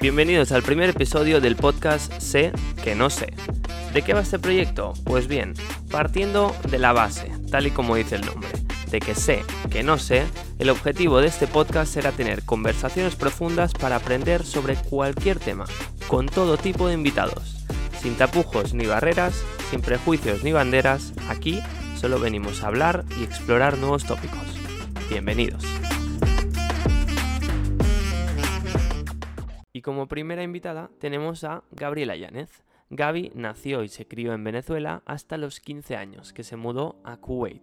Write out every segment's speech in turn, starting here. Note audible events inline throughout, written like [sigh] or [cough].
Bienvenidos al primer episodio del podcast Sé que no sé. ¿De qué va este proyecto? Pues bien, partiendo de la base, tal y como dice el nombre, de que sé que no sé, el objetivo de este podcast será tener conversaciones profundas para aprender sobre cualquier tema, con todo tipo de invitados. Sin tapujos ni barreras, sin prejuicios ni banderas, aquí solo venimos a hablar y explorar nuevos tópicos. Bienvenidos. Como primera invitada tenemos a Gabriela Yánez. Gaby nació y se crió en Venezuela hasta los 15 años, que se mudó a Kuwait.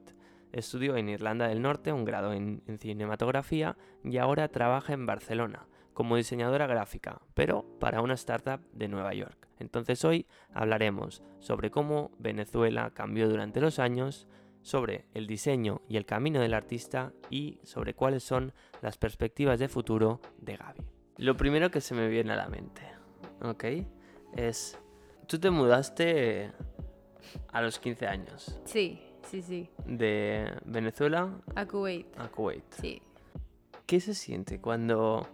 Estudió en Irlanda del Norte un grado en, en cinematografía y ahora trabaja en Barcelona como diseñadora gráfica, pero para una startup de Nueva York. Entonces hoy hablaremos sobre cómo Venezuela cambió durante los años, sobre el diseño y el camino del artista y sobre cuáles son las perspectivas de futuro de Gaby. Lo primero que se me viene a la mente, ¿ok? Es, tú te mudaste a los 15 años Sí, sí, sí. de Venezuela A Kuwait. a Kuwait. Sí. ¿Qué se siente cuando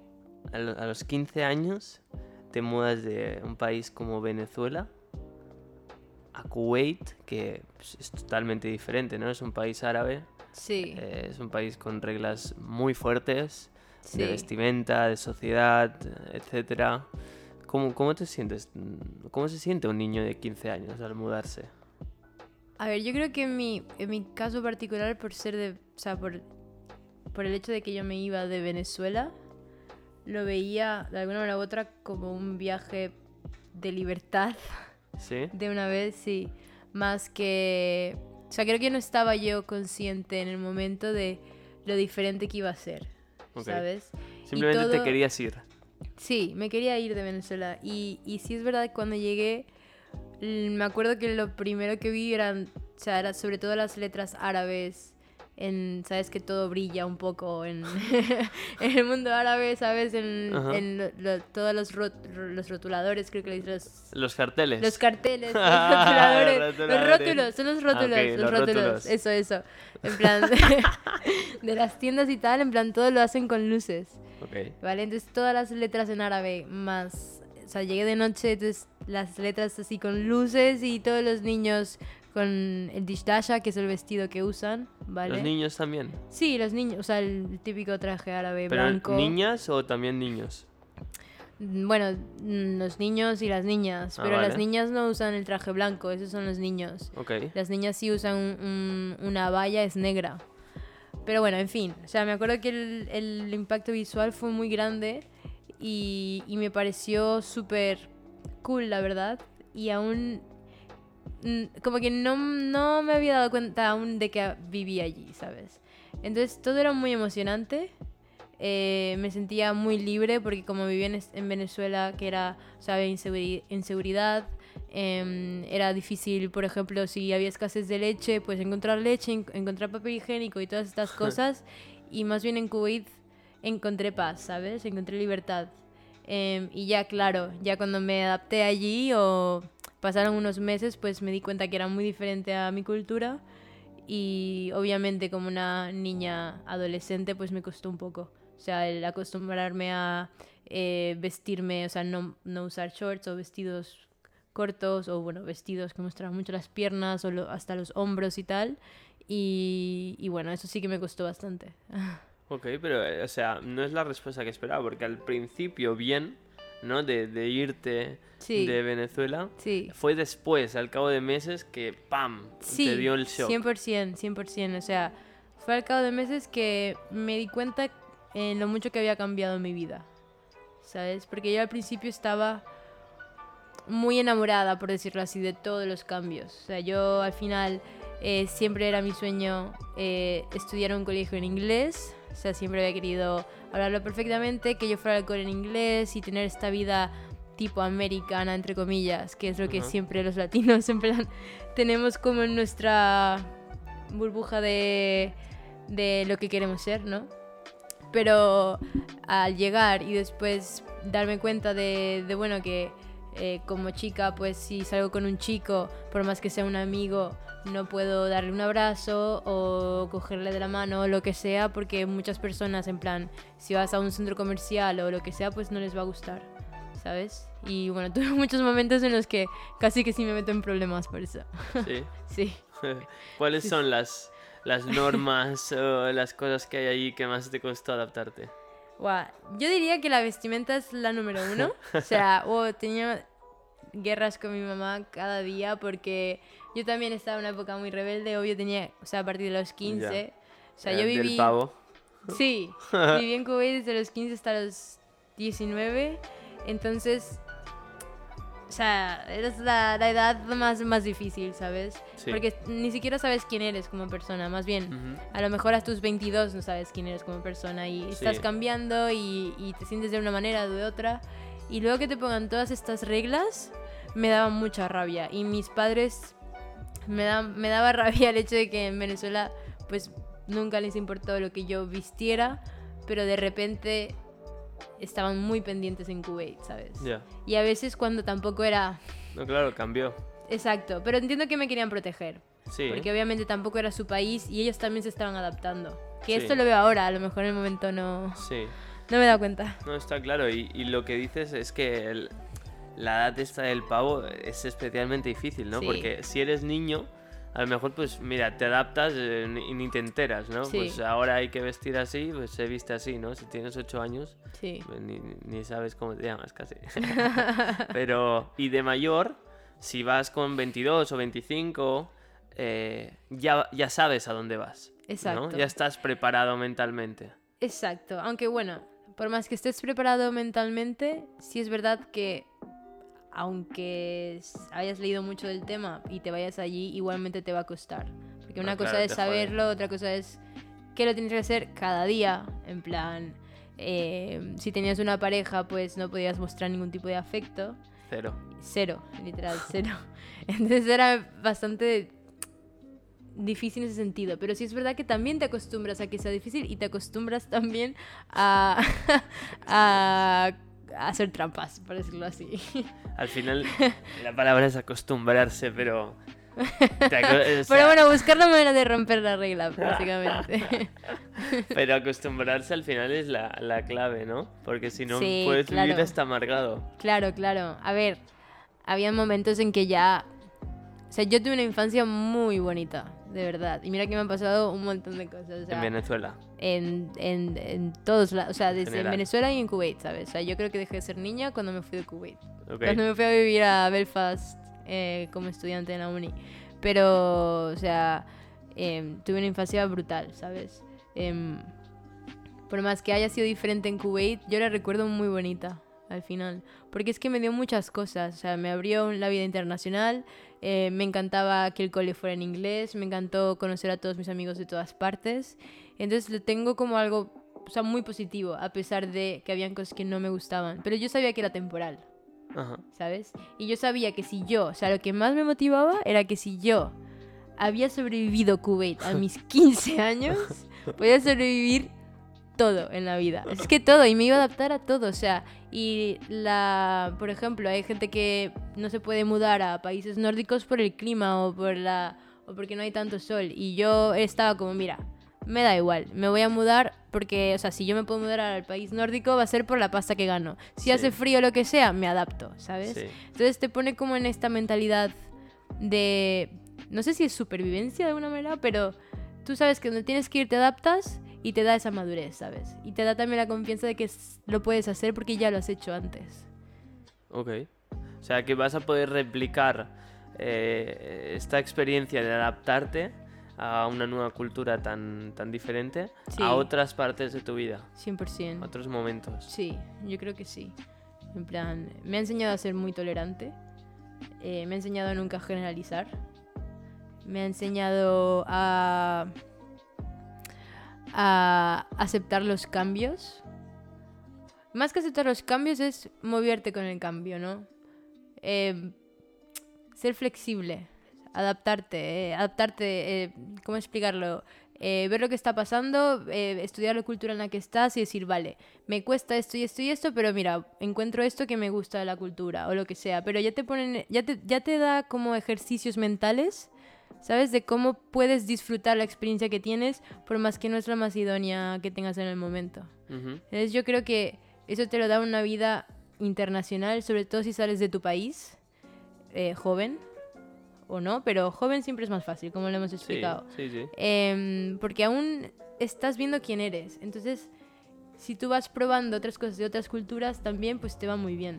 a, lo- a los 15 años te mudas de un país como Venezuela a Kuwait, que pues, es totalmente diferente, ¿no? Es un país árabe, Sí. eh, es un país con reglas muy fuertes sí. de vestimenta, de sociedad, etcétera. ¿Cómo, ¿Cómo te sientes? ¿Cómo se siente un niño de 15 años al mudarse? A ver, yo creo que en mi, en mi caso particular, por ser de. O sea, por, por el hecho de que yo me iba de Venezuela, lo veía de alguna manera u otra como un viaje de libertad. ¿Sí? De una vez, sí. Más que. O sea, creo que no estaba yo consciente en el momento de lo diferente que iba a ser. ¿Sabes? Simplemente te querías ir. Sí, me quería ir de Venezuela. Y, y sí es verdad que cuando llegué, me acuerdo que lo primero que vi eran, o sea, era sobre todo las letras árabes. En, sabes que todo brilla un poco en, [laughs] en el mundo árabe, sabes, en, en lo- lo- todos los, rot- los rotuladores, creo que los, Los carteles. los carteles, [laughs] los rotuladores, los rotuladores. rótulos, son los rótulos, los, los rótulos. rótulos. Eso, eso. En plan, [laughs] de las tiendas y tal, en plan, todo lo hacen con luces. Ok. ¿Vale? Entonces todas las letras en árabe más... O sea, llegué de noche, entonces las letras así con luces y todos los niños con el dishdasha, que es el vestido que usan, ¿vale? Los niños también. Sí, los niños, o sea, el típico traje árabe ¿Pero blanco. niñas o también niños? Mm, Bueno, mm, los niños y las niñas, Ah, pero las vale. niñas no usan el traje blanco, esos son los niños. Ok. Las niñas sí usan un- un- una valla, es negra. Pero bueno, en fin. O sea, me acuerdo que el, el impacto visual fue muy grande y, y me pareció súper cool, la verdad. Y aún... Como que no, no me había dado cuenta aún de que vivía allí, ¿sabes? Entonces todo era muy emocionante. Eh, me sentía muy libre porque como vivía en, en Venezuela, que era, había inseguri- inseguridad, em, era difícil, por ejemplo, si había escasez de leche, pues encontrar leche, en- encontrar papel higiénico y todas estas [laughs] cosas. y más bien en Kuwait encontré paz, ¿sabes? Encontré libertad. Em, y ya, claro, ya cuando me adapté allí o pasaron unos meses, pues me di cuenta que era muy diferente a mi cultura. Y obviamente como una niña adolescente, pues me costó un poco. O sea, el acostumbrarme a eh, vestirme, o sea, no, no usar shorts o vestidos cortos o, bueno, vestidos que muestran mucho las piernas o hasta los hombros y tal. Y, y bueno, eso sí que me costó bastante. [laughs] Ok, pero, eh, o sea, no es la respuesta que esperaba, porque al principio bien, ¿no? De, de irte Sí. de Venezuela. Sí. Fue después, al cabo de meses, que ¡pam! Sí, te dio el shock. 100%, 100%. O sea, fue al cabo de meses que me di cuenta en lo mucho que había cambiado mi vida. ¿Sabes? Porque yo al principio estaba muy enamorada, por decirlo así, de todos los cambios. O sea, yo al final eh, siempre era mi sueño eh, estudiar un colegio en inglés. O sea, siempre había querido hablarlo perfectamente, que yo fuera al cole en inglés y tener esta vida tipo americana, entre comillas, que es lo que siempre los latinos [laughs] en plan tenemos como en nuestra burbuja de, de lo que queremos ser, ¿no? Pero al llegar y después darme cuenta de, de, bueno, que eh, como chica, pues si salgo con un chico, por más que sea un amigo, no puedo darle un abrazo o cogerle de la mano o lo que sea porque muchas personas en plan si vas a un centro comercial o lo que sea pues no les va a gustar sabes y bueno [laughs] tuve muchos momentos en los que casi que sí me meto en problemas por eso Sí. [laughs] sí [laughs] ¿Cuáles son las, las normas o las cosas que hay ahí que más te costó adaptarte? Guau, Yo diría que la vestimenta es la número uno. O sea, oh, tenía guerras con mi mamá cada día porque yo también estaba en una época muy rebelde. Obvio tenía, o sea, a partir de los 15. O sea, Eh, yo Del viví... pavo. Sí, [laughs] viví en Kuwait desde los 15 hasta los 19. Entonces, o sea, eres la, la edad más, más difícil, ¿sabes? Sí. Porque ni siquiera sabes quién eres como persona. Más bien, Ujú. a lo mejor a tus 22 no sabes quién eres como persona y estás Sí. cambiando y, y te sientes de una manera o de otra. Y luego que te pongan todas estas reglas, me daba mucha rabia. Y mis padres, me, da, me daba rabia el hecho de que en Venezuela, pues nunca les importó lo que yo vistiera, pero de repente estaban muy pendientes en Kuwait, ¿sabes? Y a veces cuando tampoco era No, claro, cambió. exacto, pero entiendo que me querían proteger. Sí. Porque obviamente tampoco era su país y ellos también se estaban adaptando. Que Sí. esto lo veo ahora, a lo mejor en el momento no, Sí. no me he dado cuenta. No, está claro. Y, y lo que dices es que el- la edad esta del pavo es especialmente difícil, ¿no? Sí. Porque si eres niño, a lo mejor, pues mira, te adaptas eh, ni- y ni te enteras, ¿no? Sí. Pues ahora hay que vestir así, pues se viste así, ¿no? Si tienes 8 años, Sí. pues, ni, ni sabes cómo te llamas casi. [laughs] [laughs] Pero, y de mayor, si vas con 22 o 25, eh, ya, ya sabes a dónde vas. ¿no? Exacto. Ya estás preparado mentalmente. Exacto. Aunque bueno, por más que estés preparado mentalmente, sí es verdad que aunque hayas leído mucho del tema y te vayas allí, igualmente te va a costar. Porque una Ah, cosa claro, es saberlo, otra cosa es que lo tienes que hacer cada día. En plan, eh, si tenías una pareja, pues no podías mostrar ningún tipo de afecto. Cero. Cero, literal, [laughs] cero. Entonces era bastante difícil en ese sentido. Pero sí es verdad que también te acostumbras a que sea difícil y te acostumbras también a [laughs] hacer trampas, por decirlo así. Al final, [laughs] la palabra es acostumbrarse, pero. Pero bueno, buscar la manera de romper la regla, básicamente. [laughs] pero acostumbrarse al final es la, la clave, ¿no? Porque si no, Sí, puedes vivir claro. hasta amargado. Claro, claro. A ver, había momentos en que ya... O sea, yo tuve una infancia muy bonita, de verdad. Y mira que me han pasado un montón de cosas. o sea, En Venezuela. En, en, en todos lados, o sea, desde General. Venezuela y en Kuwait, ¿sabes? O sea, yo creo que dejé de ser niña cuando me fui de Kuwait. Ok. Cuando me fui a vivir a Belfast eh, como estudiante en la uni. Pero, o sea, em, tuve una infancia brutal, ¿sabes? Em, por más que haya sido diferente en Kuwait, yo la recuerdo muy bonita al final. Porque es que me dio muchas cosas. O sea, me abrió la vida internacional. eh, me encantaba que el cole fuera en inglés. Me encantó conocer a todos mis amigos de todas partes. Entonces lo tengo como algo, o sea, muy positivo, a pesar de que habían cosas que no me gustaban. Pero yo sabía que era temporal. Ajá. ¿sabes? Y yo sabía que si yo, o sea, lo que más me motivaba era que si yo había sobrevivido Kuwait a mis [laughs] 15 años, podía sobrevivir todo en la vida. Es que todo, y me iba a adaptar a todo, o sea, y la, por ejemplo, hay gente que no se puede mudar a países nórdicos por el clima o por la o porque no hay tanto sol y yo estaba como, mira, me da igual, me voy a mudar porque, o sea, si yo me puedo mudar al país nórdico va a ser por la pasta que gano. Si Sí. hace frío o lo que sea, me adapto, ¿sabes? Sí. Entonces te pone como en esta mentalidad de, no sé si es supervivencia de alguna manera, pero tú sabes que donde tienes que ir te adaptas y te da esa madurez, ¿sabes? Y te da también la confianza de que lo puedes hacer porque ya lo has hecho antes. Ok. O sea que vas a poder replicar eh, esta experiencia de adaptarte a una nueva cultura tan, tan diferente Sí. a otras partes de tu vida, 100%. a otros momentos. Sí, yo creo que sí. En plan, me ha enseñado a ser muy tolerante. eh, me ha enseñado a nunca generalizar. Me ha enseñado a, a aceptar los cambios. Más que aceptar los cambios es moverte con el cambio, ¿no? Eh, ser flexible, adaptarte, eh, adaptarte, eh, ¿cómo explicarlo? Eh, ver lo que está pasando, estudiar la cultura en la que estás y decir, vale, me cuesta esto y esto y esto, pero mira, encuentro esto que me gusta de la cultura o lo que sea. Pero ya te ponen, ya te, ya te da como ejercicios mentales, ¿sabes? De cómo puedes disfrutar la experiencia que tienes por más que no es la más idónea que tengas en el momento. Ujú. Entonces yo creo que eso te lo da una vida internacional, sobre todo si sales de tu país, eh, joven o no, pero joven siempre es más fácil, como lo hemos Sí, explicado. sí, sí. Em, porque aún estás viendo quién eres. Entonces, si tú vas probando otras cosas de otras culturas, también pues te va muy bien.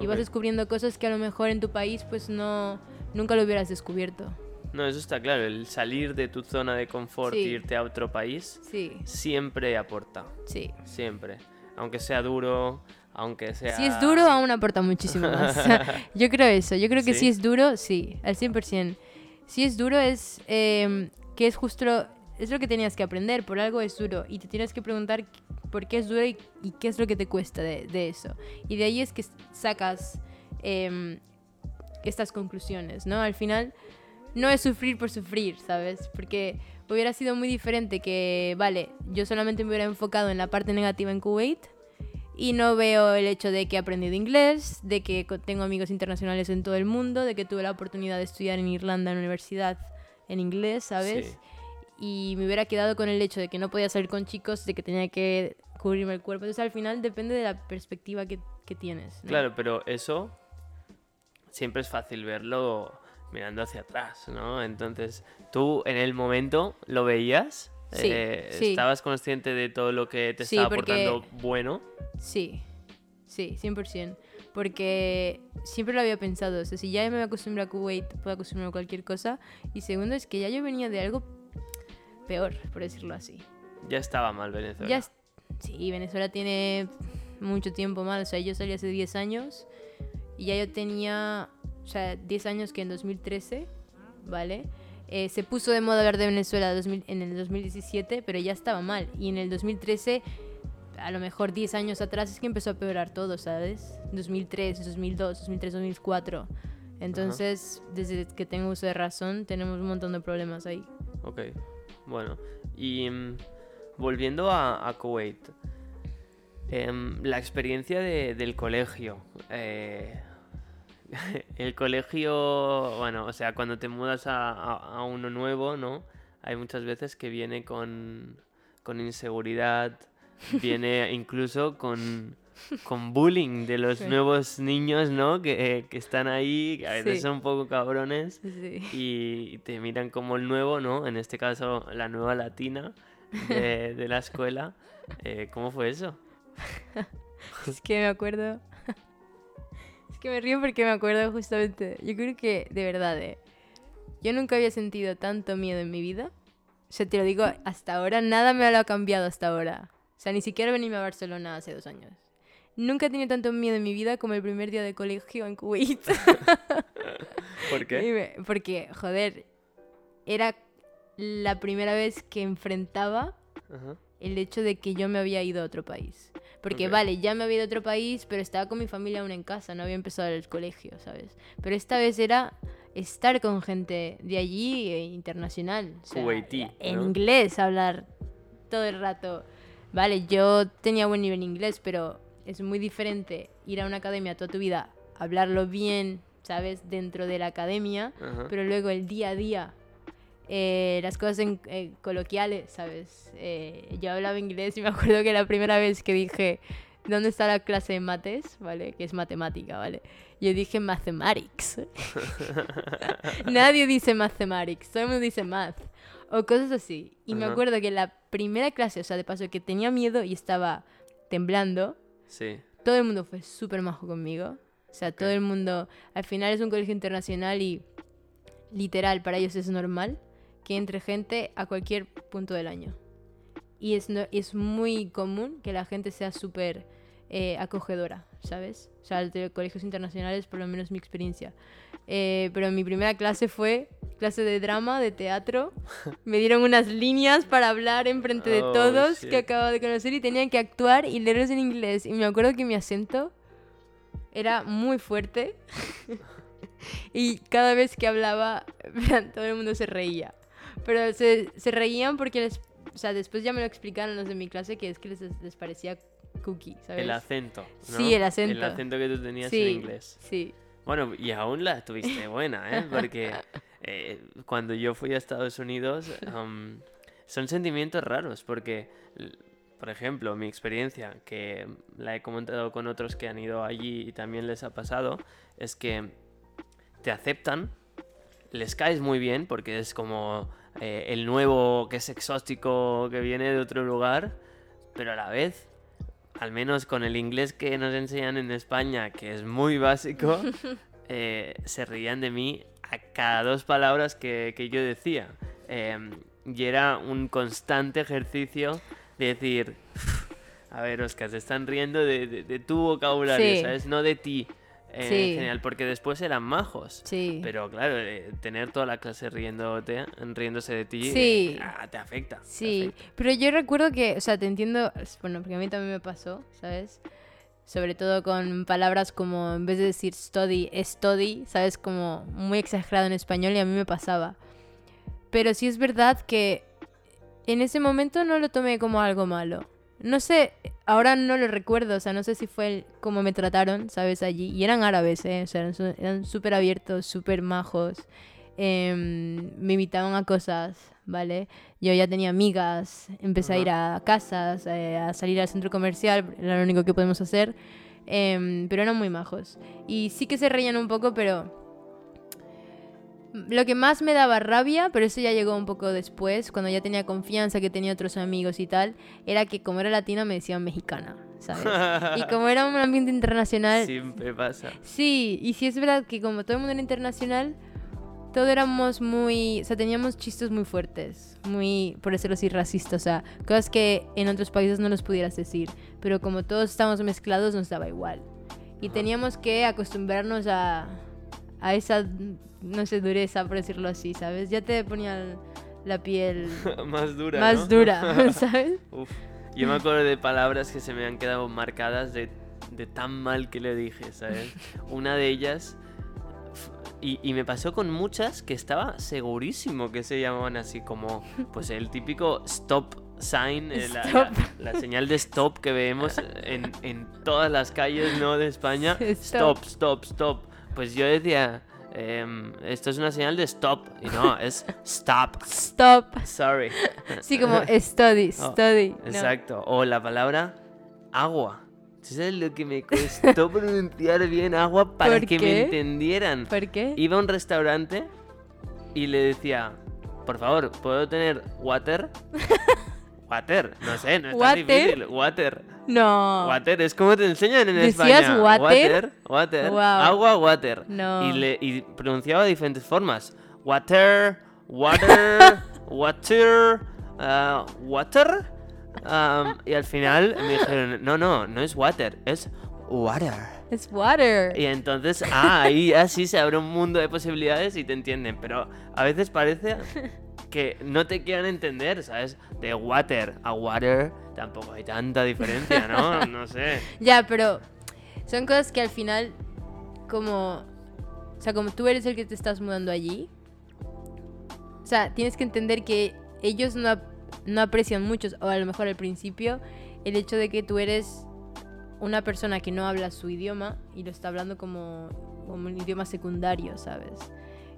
Y vas descubriendo cosas que a lo mejor en tu país pues no nunca lo hubieras descubierto. No, eso está claro. El salir de tu zona de confort Sí. e irte a otro país Sí, siempre aporta. sí. Siempre. Aunque sea duro, aunque sea... Si es duro, aún aporta muchísimo [laughs] más. [laughs] yo creo eso. Yo creo que ¿Sí? si es duro, sí, al 100%. Si es duro es em, que es justo es lo que tenías que aprender. Por algo es duro. Y te tienes que preguntar por qué es duro y, y qué es lo que te cuesta de, de eso. Y de ahí es que sacas em, estas conclusiones, ¿no? Al final no es sufrir por sufrir, ¿sabes? Porque hubiera sido muy diferente que, vale, yo solamente me hubiera enfocado en la parte negativa en Kuwait y no veo el hecho de que he aprendido inglés, de que tengo amigos internacionales en todo el mundo, de que tuve la oportunidad de estudiar en Irlanda en la universidad en inglés, ¿sabes? Sí. Y me hubiera quedado con el hecho de que no podía salir con chicos, de que tenía que cubrirme el cuerpo. Entonces al final depende de la perspectiva que, que tienes. ¿no? Claro, pero eso siempre es fácil verlo mirando hacia atrás, ¿no? Entonces, tú en el momento lo veías, Sí, Eh, sí. estabas consciente de todo lo que te Sí, estaba porque- aportando bueno. Sí, sí, 100%. Porque siempre lo había pensado. O sea, si ya me acostumbro a Kuwait, puedo acostumbrarme a cualquier cosa. Y segundo, es que ya yo venía de algo peor, por decirlo así. Ya estaba mal Venezuela. Ya sí, Venezuela tiene mucho tiempo mal. O sea, yo salí hace 10 años y ya yo tenía, o sea, 10 años que en 2013, ¿vale? Eh, se puso de moda hablar de Venezuela 2000 en el 2017, pero ya estaba mal. Y en el 2013, a lo mejor 10 años atrás, es que empezó a peorar todo, ¿sabes? 2003, 2002, 2003, 2004. Entonces, desde que tengo uso de razón, tenemos un montón de problemas ahí. Ok, bueno. Y mm, volviendo a, Kuwait, em, la experiencia de- del colegio. eh, [laughs] el colegio, bueno, o sea, cuando te mudas a, a- a uno nuevo, ¿no? Hay muchas veces que viene con, con inseguridad, viene [laughs] incluso con, con bullying de los Sí. nuevos niños, ¿no? Que, que están ahí, que a veces Sí. son un poco cabrones Sí. y te miran como el nuevo, ¿no? En este caso, la nueva latina de, de la escuela. [laughs] Eh, ¿Cómo fue eso? Es que me acuerdo. Es que me río porque me acuerdo justamente. Yo creo que, de verdad, eh, yo nunca había sentido tanto miedo en mi vida. O sea, te lo digo, hasta ahora nada me lo ha cambiado hasta ahora. O sea, ni siquiera venirme a Barcelona hace dos años. Nunca he tenido tanto miedo en mi vida como el primer día de colegio en Kuwait. [laughs] ¿Por qué? Dime, Porque, joder, era la primera vez que enfrentaba Ajá. el hecho de que yo me había ido a otro país. Porque vale, ya me había ido a otro país, pero estaba con mi familia aún en casa, no había empezado el colegio, ¿sabes? Pero esta vez era estar con gente de allí eh, internacional. o sea, Kuwaití, En inglés, hablar todo el rato. Vale, yo tenía buen nivel en inglés, pero es muy diferente ir a una academia toda tu vida, hablarlo bien, ¿sabes? Dentro de la academia, pero luego el día a día, eh, las cosas en, eh, coloquiales, ¿sabes? Eh, yo hablaba inglés y me [laughs] acuerdo que la primera vez que dije, ¿dónde está la clase de mates? ¿Vale? Que es matemática, ¿vale? Yo dije mathematics. [laughs] Nadie dice mathematics, todo el mundo dice math. O cosas así. Y me acuerdo que la primera clase, o sea, de paso que tenía miedo y estaba temblando, Sí. todo el mundo fue súper majo conmigo. O sea, todo el mundo. Al final es un colegio internacional y literal, para ellos es normal que entre gente a cualquier punto del año. Y es, no- es muy común que la gente sea súper eh, acogedora, ¿sabes? O sea, de colegios internacionales, por lo menos mi experiencia. Eh, pero mi primera clase fue clase de drama, de teatro. Me dieron unas líneas para hablar en frente de Oh, todos shit. que acababa de conocer y tenían que actuar y leerlos en inglés. Y me acuerdo que mi acento era muy fuerte. [laughs] y cada vez que hablaba, [laughs] todo el mundo se reía. Pero se, se reían porque les... O sea, después ya me lo explicaron los de mi clase que es que les, les parecía cookie, ¿sabes? El acento. ¿no? Sí, el acento. El acento que tú tenías sí, en inglés. Sí. Bueno, y aún la tuviste buena, ¿eh? Porque eh, cuando yo fui a Estados Unidos, am, [laughs] son sentimientos raros, porque, por ejemplo, mi experiencia, que la he comentado con otros que han ido allí y también les ha pasado, es que te aceptan, les caes muy bien, porque es como eh, el nuevo que es exótico, que viene de otro lugar, pero a la vez, al menos con el inglés que nos enseñan en España, que es muy básico, [laughs] eh, se reían de mí a cada dos palabras que, que yo decía. Em, y era un constante ejercicio de decir, a ver, Oscar, se están riendo de, de- de tu vocabulario, Sí. ¿sabes? No de ti. Eh, Sí. En general, porque después eran majos. Sí. Pero claro, eh, tener toda la clase riéndote, riéndose de ti, Sí. eh, ah, te afecta. te Sí, afecta. pero yo recuerdo que, o sea, te entiendo, bueno, porque a mí también me pasó, ¿sabes? Sobre todo con palabras como, en vez de decir study, study, ¿sabes? Como muy exagerado en español y a mí me pasaba. Pero sí es verdad que en ese momento no lo tomé como algo malo. No sé, ahora no lo recuerdo, o sea, no sé si fue el- como me trataron, ¿sabes? Allí. Y eran árabes, ¿eh? O sea, eran súper abiertos, súper majos. em, me invitaban a cosas, ¿vale? Yo ya tenía amigas, empecé a ir a casas, eh, a salir al centro comercial, era lo único que podemos hacer. em, pero eran muy majos. Y sí que se reían un poco, pero lo que más me daba rabia, pero eso ya llegó un poco después, cuando ya tenía confianza, que tenía otros amigos y tal, era que como era latina me decían mexicana, ¿sabes? Y como era un ambiente internacional, Siempre pasa. sí, y sí es verdad que como todo el mundo era internacional, todos éramos muy, o sea, teníamos chistes muy fuertes, muy, por decirlo así, racistas, o sea, cosas que en otros países no los pudieras decir, pero como todos estábamos mezclados nos daba igual. Y teníamos que acostumbrarnos a, a esa, no sé, dureza, por decirlo así, ¿sabes? Ya te ponía la piel [laughs] Más dura. más ¿no? dura, [laughs] ¿sabes? Uf, yo me acuerdo de palabras que se me han quedado marcadas de, de tan mal que le dije, ¿sabes? Una de ellas, y, y me pasó con muchas que estaba segurísimo que se llamaban así, como pues el típico stop sign, eh, la, la- Stop. la señal de stop que vemos en, en todas las calles ¿no? de España. [laughs] Stop. Stop, stop, stop. Pues yo decía, em, esto es una señal de stop, y no, [laughs] es stop. Stop. Sorry. Sí, como [laughs] study, Oh, study. no. Exacto. O la palabra agua. ¿Tú ¿Sabes lo que me costó [laughs] pronunciar bien agua para ¿Por que qué? me entendieran? ¿Por qué? Iba a un restaurante y le decía, por favor, ¿puedo tener water? Water, no sé, no es tan difícil. Water. No. Water, es como te enseñan en ¿Decías España. water? Water, water. Wow. Agua, water. No. Y, le, y pronunciaba de diferentes formas. Water, water, [laughs] water, ah, water. Am, y al final me dijeron, no, no, no es water, es water. Es water. Y entonces, ah, ahí así se abre un mundo de posibilidades y te entienden. Pero a veces parece que no te quieran entender, ¿sabes? De water a water tampoco hay tanta diferencia, ¿no? [laughs] No sé. Ya, pero son cosas que al final, como. O sea, como tú eres el que te estás mudando allí. O sea, tienes que entender que ellos no, ap- no aprecian mucho, o a lo mejor al principio, el hecho de que tú eres una persona que no habla su idioma y lo está hablando como, como un idioma secundario, ¿sabes?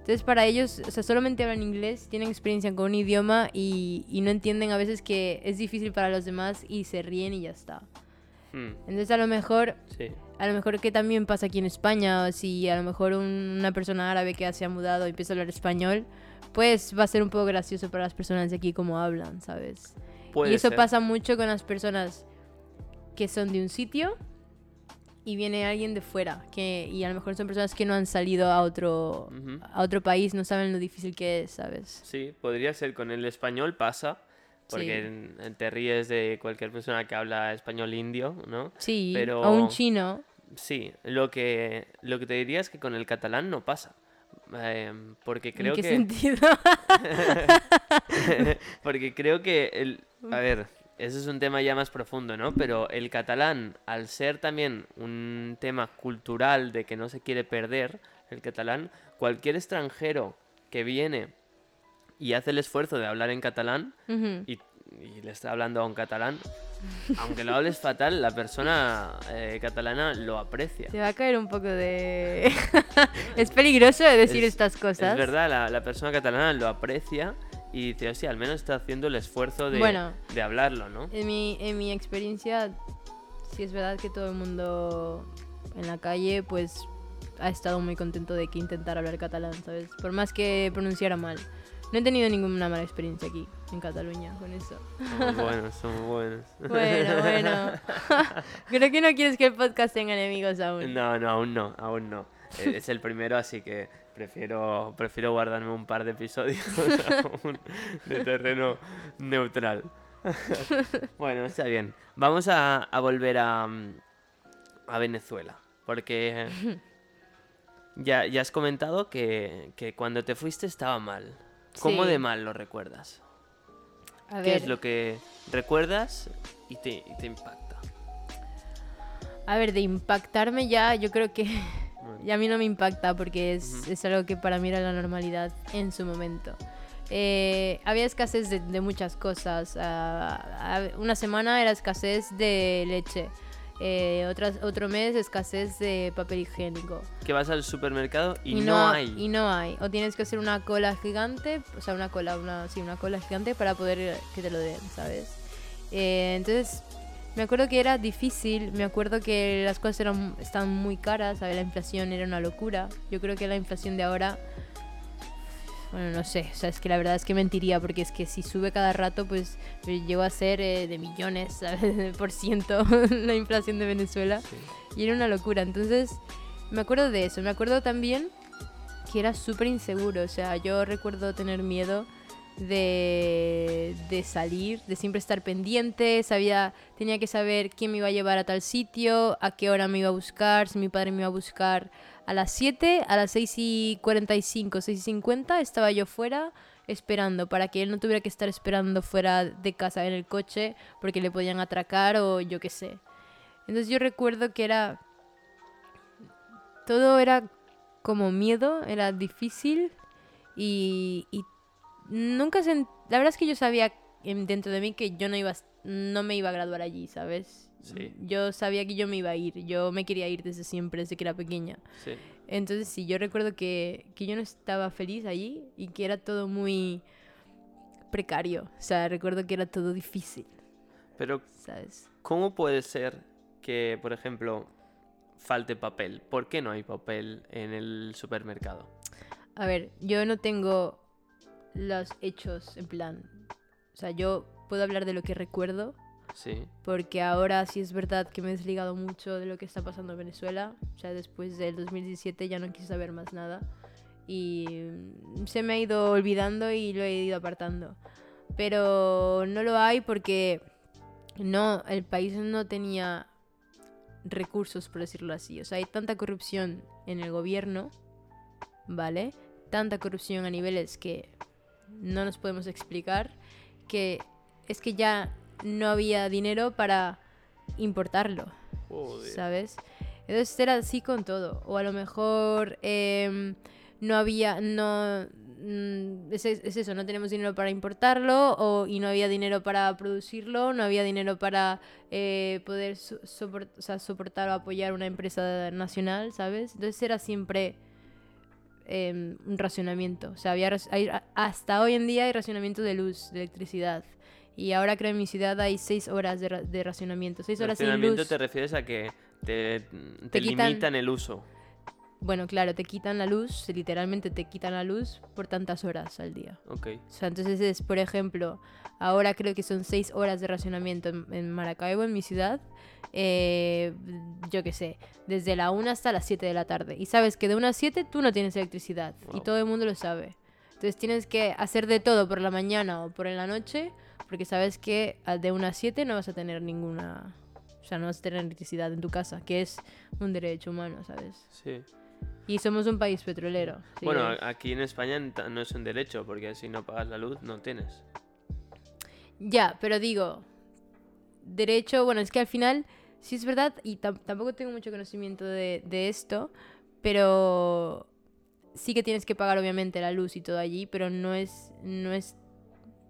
Entonces para ellos, o sea, solamente hablan inglés, tienen experiencia con un idioma y, y no entienden a veces que es difícil para los demás y se ríen y ya está. Hmm, Entonces a lo mejor, sí. a lo mejor que también pasa aquí en España, o si a lo mejor un- una persona árabe que se ha mudado y empieza a hablar español, pues va a ser un poco gracioso para las personas de aquí como hablan, ¿sabes? Puede y eso ser. pasa mucho con las personas que son de un sitio y viene alguien de fuera, que, y a lo mejor son personas que no han salido a otro, Ujú. a otro país, no saben lo difícil que es, ¿sabes? Sí, podría ser. Con el español pasa. Porque n- te ríes de cualquier persona que habla español indio, ¿no? Sí, Pero- o un chino. Sí, lo que, lo que te diría es que con el catalán no pasa. Em, porque creo ¿En qué que. sentido? [laughs] porque creo que el. A ver, ese es un tema ya más profundo, ¿no? Pero el catalán, al ser también un tema cultural de que no se quiere perder, el catalán, cualquier extranjero que viene y hace el esfuerzo de hablar en catalán y, y le está hablando a un catalán, aunque lo hables fatal, la persona eh, catalana lo aprecia. Te va a caer un poco de... [laughs] es peligroso decir Es- estas cosas. Es verdad, la, la persona catalana lo aprecia y dice, hostia, al menos está haciendo el esfuerzo de, Bueno. de hablarlo, ¿no? En mi, en mi experiencia, sí es verdad que todo el mundo en la calle, pues, ha estado muy contento de que intentar hablar catalán, ¿sabes? Por más que pronunciara mal. No he tenido ninguna mala experiencia aquí, en Cataluña, con eso. Somos buenos, somos buenos. [laughs] Bueno, bueno. [laughs] Creo que no quieres que el podcast tenga enemigos aún. No, no, aún no, aún no. [laughs] Es el primero, así que prefiero, prefiero guardarme un par de episodios [laughs] aún de terreno neutral. [laughs] bueno, está bien. Vamos a, a volver a, mm, a Venezuela, porque [laughs] ya, ya has comentado que, que cuando te fuiste estaba mal. ¿Cómo Sí. de mal lo recuerdas? A ¿Qué ver, es lo que recuerdas y te, y te impacta? a ver, de impactarme ya, yo creo que Ya a mí no me impacta porque es, Ujú. es algo que para mí era la normalidad en su momento. Eh, había escasez de, de muchas cosas. ah, ah, una semana era escasez de leche. Eh, otras, otro mes escasez de papel higiénico. Que vas al supermercado y, no, ha- hay. Y no hay. O tienes que hacer una cola gigante, o sea, una cola, una, sí, una cola gigante para poder que te lo den, ¿sabes? Eh, entonces, me acuerdo que era difícil, me acuerdo que las cosas eran, estaban muy caras, ¿sabes? La inflación era una locura. Yo creo que la inflación de ahora, bueno, no sé, o sea, es que la verdad es que mentiría, porque es que si sube cada rato, pues eh, llegó a ser eh, de millones, ¿sabes? [laughs] De por ciento [laughs] la inflación de Venezuela. Sí. Y era una locura. Entonces, me acuerdo de eso. Me acuerdo también que era súper inseguro. O sea, yo recuerdo tener miedo de, de salir, de siempre estar pendiente. Sabía, tenía que saber quién me iba a llevar a tal sitio, a qué hora me iba a buscar, si mi padre me iba a buscar a las 7, a las 6 y 45, 6 y 50 estaba yo fuera esperando para que él no tuviera que estar esperando fuera de casa en el coche porque le podían atracar o yo qué sé. Entonces yo recuerdo que era... Todo era como miedo, era difícil y, y nunca se... La verdad es que yo sabía en- dentro de mí que yo no iba a no me iba a graduar allí, ¿sabes? Sí. Yo sabía que yo me iba a ir, yo me quería ir desde siempre, desde que era pequeña. Sí. Entonces sí, yo recuerdo que, que yo no estaba feliz allí y que era todo muy precario. O sea, recuerdo que era todo difícil, Pero, ¿sabes? ¿cómo puede ser que, por ejemplo, falte papel? ¿Por qué no hay papel en el supermercado? A ver, yo no tengo los hechos en plan. O sea, yo puedo hablar de lo que recuerdo, Sí. porque ahora sí es verdad que me he desligado mucho de lo que está pasando en Venezuela. O sea, después del 2017 ya no quise saber más nada. Y mm, se me ha ido olvidando y lo he ido apartando. Pero no lo hay porque no, el país no tenía recursos, por decirlo así. O sea, hay tanta corrupción en el gobierno, ¿vale? Tanta corrupción a niveles que no nos podemos explicar, que es que ya no había dinero para importarlo, Joder. ¿sabes? Entonces era así con todo. O a lo mejor em, no había, no... mm, Es, es eso, no tenemos dinero para importarlo o, y no había dinero para producirlo, no había dinero para eh, poder so- sopor- o sea, soportar o apoyar una empresa nacional, ¿sabes? Entonces era siempre em, un racionamiento. O sea, había, hay- hasta hoy en día hay racionamiento de luz, de electricidad. Y ahora creo en mi ciudad hay seis horas de, ra- de racionamiento. Seis horas sin Racionamiento luz. te refieres a que te, te limitan el uso. Bueno, claro, te quitan la luz, literalmente te quitan la luz por tantas horas al día. Ok. O sea, entonces es, por ejemplo, ahora creo que son seis horas de racionamiento en, en Maracaibo, en mi ciudad. eh, yo qué sé, desde la 1 hasta las 7 de la tarde. Y sabes que de 1 a 7 tú no tienes electricidad. Y todo el mundo lo sabe. Entonces tienes que hacer de todo por la mañana o por en la noche, porque sabes que de 1 a 7 no vas a tener ninguna... O sea, no vas a tener electricidad en tu casa, que es un derecho humano, ¿sabes? Sí. Y somos un país petrolero. Bueno, aquí en España no es un derecho, porque si no pagas la luz, no tienes. Ya, pero digo, derecho, bueno, es que al final, sí es verdad, y tam- tampoco tengo mucho conocimiento de, de esto, pero sí que tienes que pagar obviamente la luz y todo allí, pero no es, no es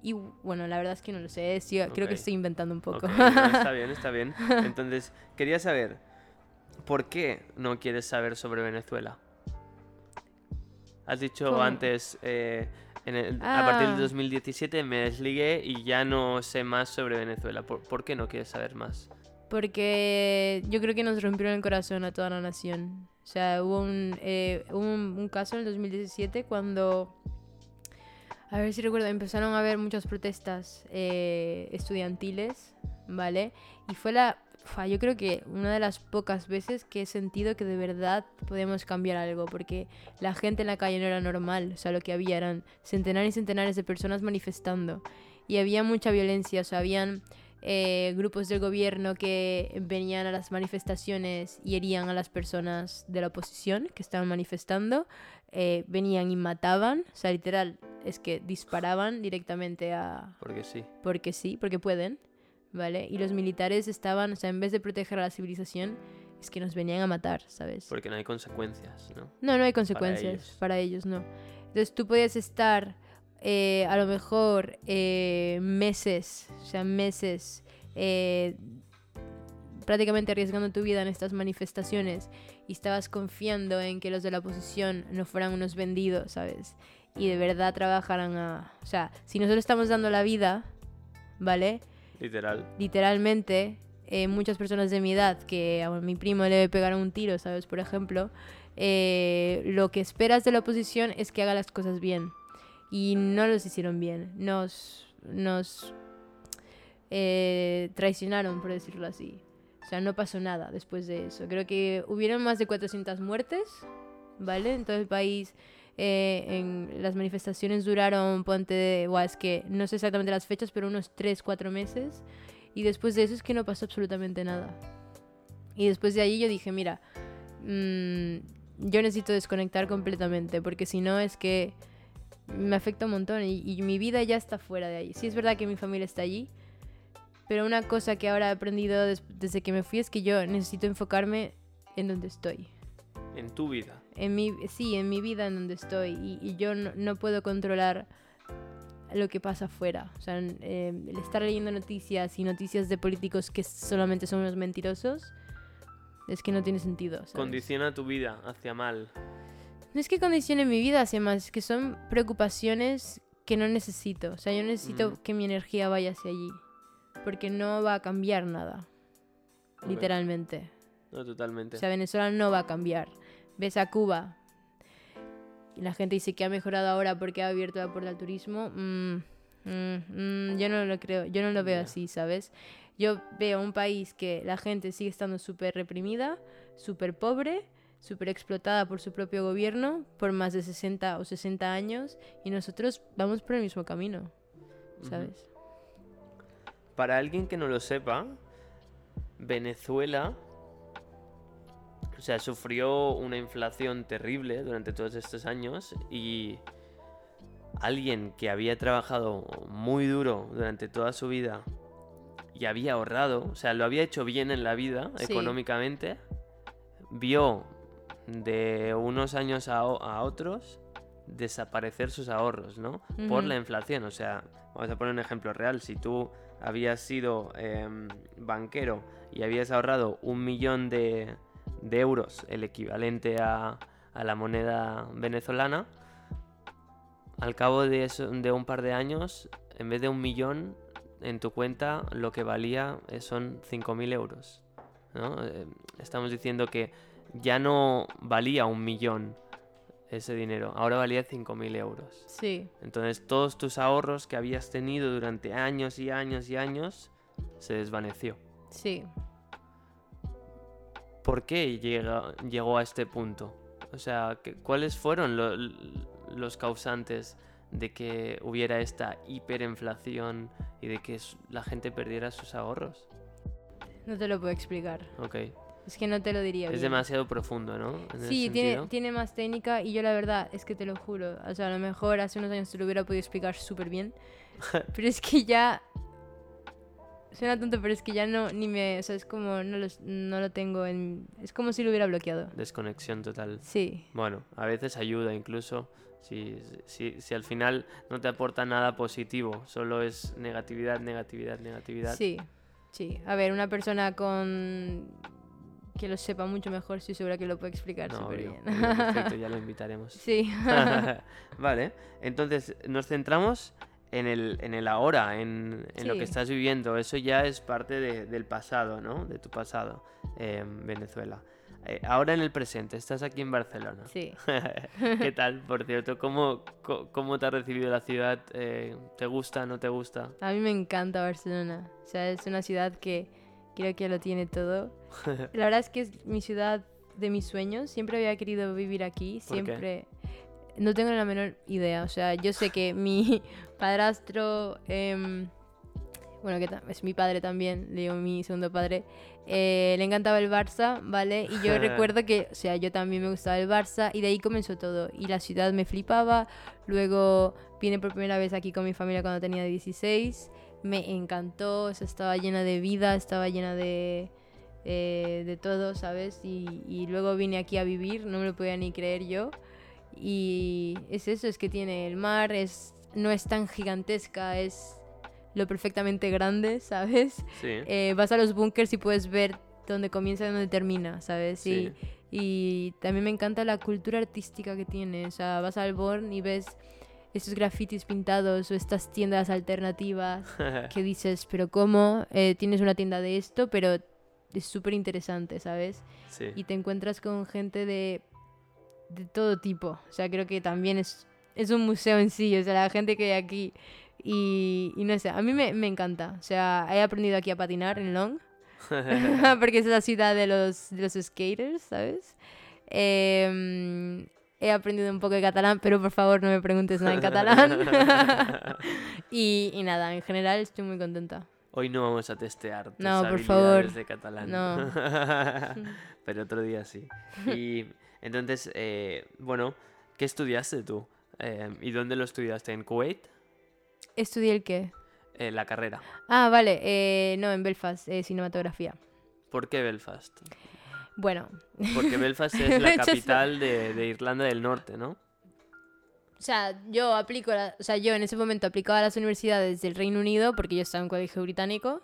Y bueno, la verdad es que no lo sé, sí, creo que estoy inventando un poco. No, está [laughs] bien, está bien. Entonces, quería saber, ¿por qué no quieres saber sobre Venezuela? Has dicho ¿Cómo? antes, eh, en el- a partir Ah. del 2017 me desligué y ya no sé más sobre Venezuela. ¿Por, por qué no quieres saber más? Porque yo creo que nos rompieron el corazón a toda la nación. O sea, hubo un, eh, hubo un, un caso en el 2017 cuando, a ver si recuerdo, empezaron a haber muchas protestas eh, estudiantiles, ¿vale? Y fue la, yo creo que una de las pocas veces que he sentido que de verdad podemos cambiar algo, porque la gente en la calle no era normal, o sea, lo que había eran centenares y centenares de personas manifestando. Y había mucha violencia, o sea, habían eh, grupos del gobierno que venían a las manifestaciones y herían a las personas de la oposición que estaban manifestando, eh, venían y mataban, o sea, literal, es que disparaban directamente a... Porque sí. porque sí, porque pueden, ¿vale? Y los militares estaban, o sea, en vez de proteger a la civilización, es que nos venían a matar, ¿sabes? Porque no hay consecuencias, ¿no? No, no hay consecuencias ellos. para ellos, no. Entonces tú podías estar eh, a lo mejor eh, meses, o sea, meses, eh, prácticamente arriesgando tu vida en estas manifestaciones y estabas confiando en que los de la oposición no fueran unos vendidos, ¿sabes? Y de verdad trabajaran a... O sea, si nosotros estamos dando la vida, ¿vale? Literal. literalmente eh, muchas personas de mi edad que a mi primo le pegaron un tiro, ¿sabes? Por ejemplo, eh, lo que esperas de la oposición es que haga las cosas bien. Y no los hicieron bien. Nos, nos eh, traicionaron, por decirlo así. O sea, no pasó nada después de eso. Creo que hubieron más de 400 muertes, ¿vale? En todo el país. Eh, en las manifestaciones duraron, ponte de, es que no sé exactamente las fechas, pero unos 3, 4 meses. Y después de eso es que no pasó absolutamente nada. Y después de ahí yo dije, mira, mm, yo necesito desconectar completamente, porque si no es que me afecta un montón y, y mi vida ya está fuera de ahí. Sí es verdad que mi familia está allí, pero una cosa que ahora he aprendido des- desde que me fui es que yo necesito enfocarme en donde estoy. En tu vida. En mi, sí, en mi vida en donde estoy. Y, y yo no, no puedo controlar lo que pasa afuera. O sea, eh, el estar leyendo noticias y noticias de políticos que solamente son unos mentirosos, es que no tiene sentido. ¿sabes? Condiciona tu vida hacia mal. No es que condicione mi vida hacia más, es que son preocupaciones que no necesito. O sea, yo necesito Mm. que mi energía vaya hacia allí. Porque no va a cambiar nada. Ok. Literalmente. No, totalmente. O sea, Venezuela no va a cambiar. Ves a Cuba y la gente dice que ha mejorado ahora porque ha abierto la puerta al turismo. Mm, mm, mm, yo no lo creo, yo no lo veo así, ¿sabes? Yo veo un país que la gente sigue estando súper reprimida, súper pobre, súper explotada por su propio gobierno por más de 60 o 60 años y nosotros vamos por el mismo camino. ¿sabes? Para alguien que no lo sepa, Venezuela, o sea, sufrió una inflación terrible durante todos estos años y alguien que había trabajado muy duro durante toda su vida y había ahorrado, o sea, lo había hecho bien en la vida Sí. económicamente, vio de unos años a, otros desaparecer sus ahorros, ¿no? Por la inflación. O sea, vamos a poner un ejemplo real. Si tú habías sido em, banquero y habías ahorrado un millón de, de euros, el equivalente a, a la moneda venezolana, al cabo de, eso- de un par de años, en vez de un millón en tu cuenta, lo que valía eh, son 5.000 euros. ¿no? Eh, Estamos diciendo que ya no valía un millón ese dinero, ahora valía 5.000 euros. Sí, Entonces todos tus ahorros que habías tenido durante años y años y años se desvaneció. sí. ¿Por qué llega, llegó a este punto? O sea, ¿qué- ¿cuáles fueron lo- los causantes de que hubiera esta hiperinflación y de que la gente perdiera sus ahorros? No te lo puedo explicar. Ok. Es que no te lo diría. Es bien. demasiado profundo, ¿no? En Sí, tiene, tiene más técnica y yo la verdad es que te lo juro. O sea, a lo mejor hace unos años te lo hubiera podido explicar súper bien. [laughs] pero es que ya... suena tonto, pero es que ya no, ni me, o sea, es como, no, los- no lo tengo en, es como si lo hubiera bloqueado. Desconexión total. Sí, Bueno, a veces ayuda incluso. Si, si, si al final no te aporta nada positivo, solo es negatividad, negatividad, negatividad. sí, sí. A ver, una persona con, que lo sepa mucho mejor, estoy segura que lo puede explicar No, súper bien. obvio, perfecto, ya lo [laughs] invitaremos. sí. [laughs] vale, entonces nos centramos en el, en el ahora, en, en lo Sí. que estás viviendo. Eso ya es parte de- del pasado, ¿no? De tu pasado, en Venezuela. Eh, ahora en el presente, estás aquí en Barcelona. Sí. [laughs] ¿Qué tal, por cierto? ¿Cómo, cómo te ha recibido la ciudad? Eh, ¿Te gusta, no te gusta? A mí me encanta Barcelona. O sea, es una ciudad que creo que lo tiene todo. [laughs] La verdad es que es mi ciudad de mis sueños. Siempre había querido vivir aquí. ¿Por qué? No tengo la menor idea. O sea, yo sé que mi [laughs] padrastro. em, bueno, que es mi padre también, le digo mi segundo padre. eh, le encantaba el Barça, ¿vale? Y yo [laughs] recuerdo que, o sea, yo también me gustaba el Barça y de ahí comenzó todo. Y la ciudad me flipaba. Luego vine por primera vez aquí con mi familia cuando tenía 16. Me encantó, o sea, estaba llena de vida, estaba llena de, eh, de todo, ¿sabes? Y, y luego vine aquí a vivir, no me lo podía ni creer yo. Y es eso, es que tiene el mar, es, no es tan gigantesca, es lo perfectamente grande, [laughs] ¿sabes? Sí. Eh, vas a los búnkers y puedes ver dónde comienza y dónde termina, ¿sabes? Sí. Y, y también me encanta la cultura artística que tiene. O sea, vas al Born y ves estos grafitis pintados o estas tiendas alternativas [laughs] que dices, pero ¿cómo? Eh, tienes una tienda de esto, pero es súper interesante, ¿sabes? sí. Y te encuentras con gente de, de todo tipo. O sea, creo que también es, es un museo en sí, o sea, la gente que hay aquí. Y, y no sé, a mí me, me encanta. O sea, he aprendido aquí a patinar en Long, [laughs] [laughs] porque es la ciudad de los, de los skaters, ¿sabes? Em, he aprendido un poco de catalán, pero por favor no me preguntes nada en catalán. [laughs] y, y nada, en general estoy muy contenta. Hoy no vamos a testear tus No, por favor. de catalán. No. Pero otro día sí. Y entonces, eh, bueno, ¿qué estudiaste tú? Eh, ¿Y dónde lo estudiaste? ¿En Kuwait? ¿Estudié el qué? Eh, la carrera. Ah, vale, eh, no, en Belfast, eh, cinematografía. ¿Por qué Belfast? Bueno, Porque [laughs] Belfast es la capital de, de Irlanda del Norte, ¿no? o sea, yo aplico, la- o sea, yo en ese momento aplicaba a las universidades del Reino Unido porque yo estaba en un colegio británico.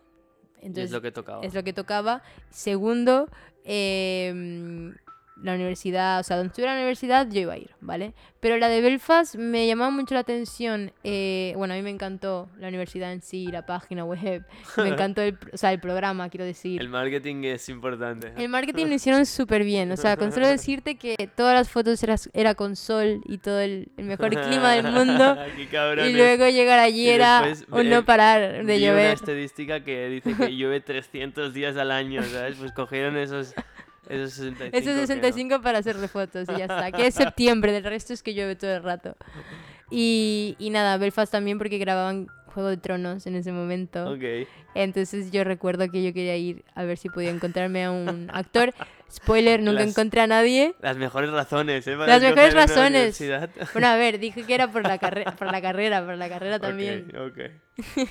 y es lo que tocaba. es lo que tocaba. Segundo, em, la universidad, o sea, donde estuviera la universidad yo iba a ir, ¿vale? Pero la de Belfast me llamaba mucho la atención. eh, bueno, a mí me encantó la universidad en sí, la página web. [laughs] Me encantó el, o sea, el programa, quiero decir. El marketing es importante. El marketing lo hicieron súper bien. O sea, con solo [laughs] decirte que todas las fotos era, era con sol y todo el, el mejor clima del mundo. [laughs] Qué Y luego llegar allí era después, un eh, no parar de Vi una llover. estadística que dice que llueve 300 días al año, ¿sabes? Pues cogieron esos, esos 65. Esos que no. 65 para hacerle fotos y ya está. Que es septiembre, del resto es que llueve todo el rato. Y, y nada, Belfast también porque grababan Juego de Tronos en ese momento. Ok. Entonces yo recuerdo que yo quería ir a ver si podía encontrarme a un actor. Spoiler, nunca Las- encontré a nadie. Las mejores razones, ¿eh? Para Las mejores razones. Bueno, a ver, [laughs] dije que era por la, carrera por la carrera, por la carrera también. Ok, ok.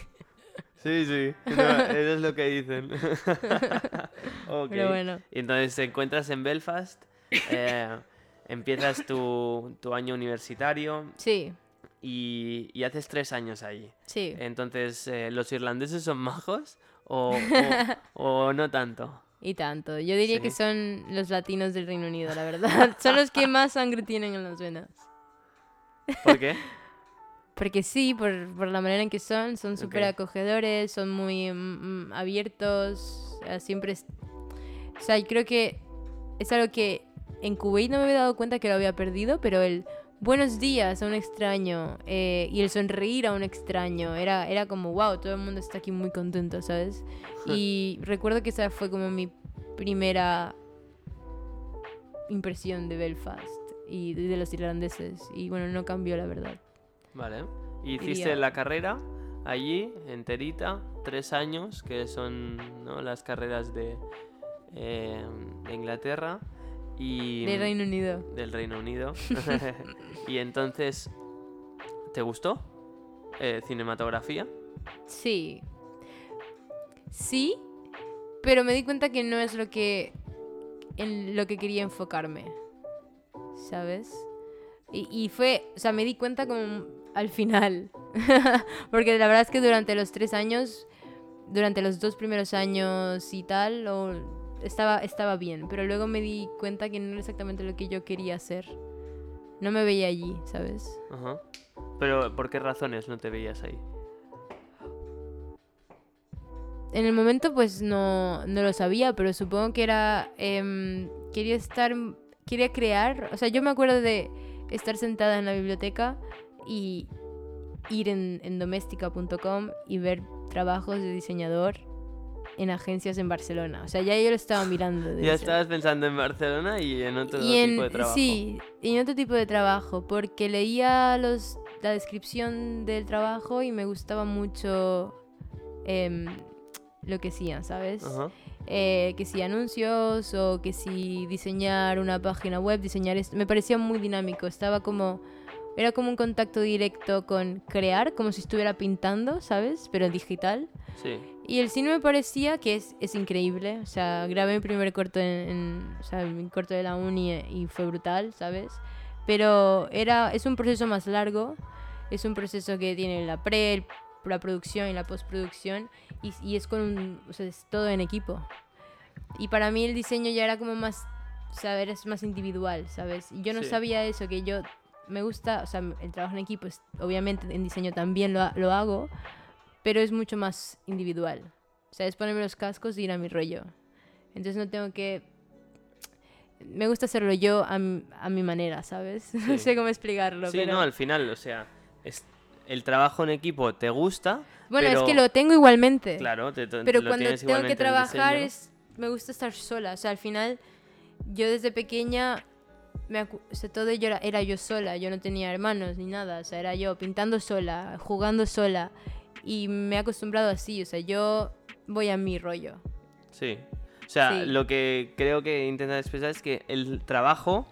Sí, sí. [laughs] No, eso es lo que dicen. [laughs] Ok. Pero bueno, Y entonces te encuentras en Belfast, eh, [laughs] empiezas tu, tu año universitario sí, y, y haces tres años allí. sí. Entonces, eh, ¿los irlandeses son majos o, o, o no tanto? Y tanto. Yo diría que son los latinos del Reino Unido, la verdad. son los que más sangre tienen en las venas. ¿Por qué? Porque sí, por, por la manera en que son, son súper Ok. acogedores, son muy mm, abiertos, eh, siempre... es- O sea, y creo que es algo que en Kuwait no me había dado cuenta que lo había perdido, pero el buenos días a un extraño eh, y el sonreír a un extraño, era, era como, wow, todo el mundo está aquí muy contento, ¿sabes? Y recuerdo que esa fue como mi primera impresión de Belfast y de los irlandeses. Y bueno, no cambió la verdad. Vale. Hiciste la carrera allí, enterita, tres años, que son ¿no? las carreras de, eh, de Inglaterra y De Reino Unido. del Reino Unido. [laughs] y entonces, ¿te gustó? Eh, ¿Cinematografía? Sí. sí, pero me di cuenta que no es lo que en lo que quería enfocarme. ¿Sabes? Y, y fue, o sea, me di cuenta como al final. [laughs] Porque la verdad es que durante los tres años, durante los dos primeros años y tal, o estaba, estaba bien. Pero luego me di cuenta que no era exactamente lo que yo quería hacer. No me veía allí, ¿sabes? Ajá. Pero ¿por qué razones no te veías ahí? En el momento pues no, no lo sabía, pero supongo que era... em, quería estar... Quería crear... O sea, yo me acuerdo de estar sentada en la biblioteca y ir en, en doméstica.com y ver trabajos de diseñador en agencias en Barcelona. O sea, ya yo lo estaba mirando. Ya estabas pensando en Barcelona y en otro y en, tipo de trabajo. Sí, y en otro tipo de trabajo, porque leía los, la descripción del trabajo y me gustaba mucho em, lo que hacían, ¿sabes? Eh, que si anuncios o que si diseñar una página web, diseñar esto, me parecía muy dinámico, estaba como... Era como un contacto directo con crear, como si estuviera pintando, ¿sabes? Pero digital. Sí. Y el cine me parecía que es, es increíble. O sea, grabé mi primer corto en, en- o sea, mi corto de la uni y fue brutal, ¿sabes? Pero era, es un proceso más largo. Es un proceso que tiene la pre, la producción y la postproducción. Y, y es con un, o sea, es todo en equipo. Y para mí el diseño ya era como más, saber, es más individual, ¿sabes? Y yo no Sí. sabía eso, que yo me gusta, o sea, el trabajo en equipo, es, obviamente en diseño también lo, lo hago, pero es mucho más individual. O sea, es ponerme los cascos y ir a mi rollo. Entonces no tengo que... Me gusta hacerlo yo a, mi- a mi manera, ¿sabes? [laughs] No Sí. sé cómo explicarlo. Sí, pero... no, al final, o sea, es- el trabajo en equipo te gusta. Bueno, pero, es que lo tengo igualmente. Claro, te, te- pero lo cuando tienes tengo que trabajar es... Me gusta estar sola. O sea, al final, yo desde pequeña... Me o sea, todo yo era, era yo sola. Yo no tenía hermanos ni nada. O sea, era yo pintando sola, jugando sola. Y me he acostumbrado así. O sea, yo voy a mi rollo. Sí. O sea, Sí. lo que creo que intentas expresar es que el trabajo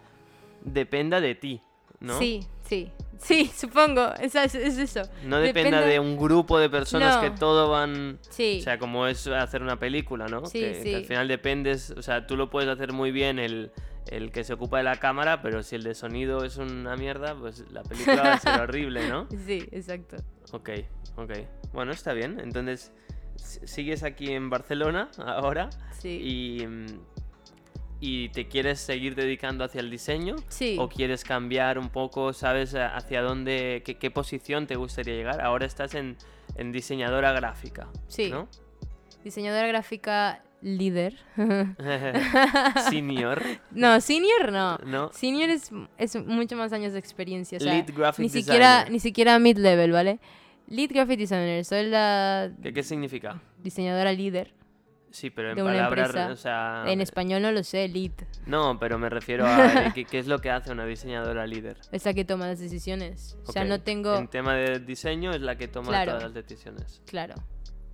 dependa de ti, ¿no? Sí, sí. Sí, [laughs] supongo. Es, es, es eso. No dependa Depende- de un grupo de personas que No. todo van... Sí. O sea, como es hacer una película, ¿no? Sí, que, que sí. al final dependes, o sea, tú lo puedes hacer muy bien el, el que se ocupa de la cámara, pero si el de sonido es una mierda, pues la película va a ser [laughs] horrible, ¿no? Sí, exacto. Ok, ok. Bueno, está bien. Entonces, sigues aquí en Barcelona ahora Sí. y, y te quieres seguir dedicando hacia el diseño Sí. o quieres cambiar un poco, ¿sabes? Hacia dónde, qué, qué posición te gustaría llegar. Ahora estás en, en diseñadora gráfica, Sí. ¿no? Diseñadora gráfica líder. [laughs] Senior, no, senior no. ¿no? Senior es, es mucho más años de experiencia. O sea, Lead graphic ni siquiera, designer. ni siquiera mid-level, ¿vale? Lead graphic designer. Soy la ¿Qué, qué significa? diseñadora líder. Sí, pero en palabras, empresa. o sea... En español no lo sé, lead. No, pero me refiero a qué, qué es lo que hace una diseñadora líder. [laughs] Es la que toma las decisiones. O sea, no tengo... En tema de diseño es la que toma Claro. todas las decisiones. Claro.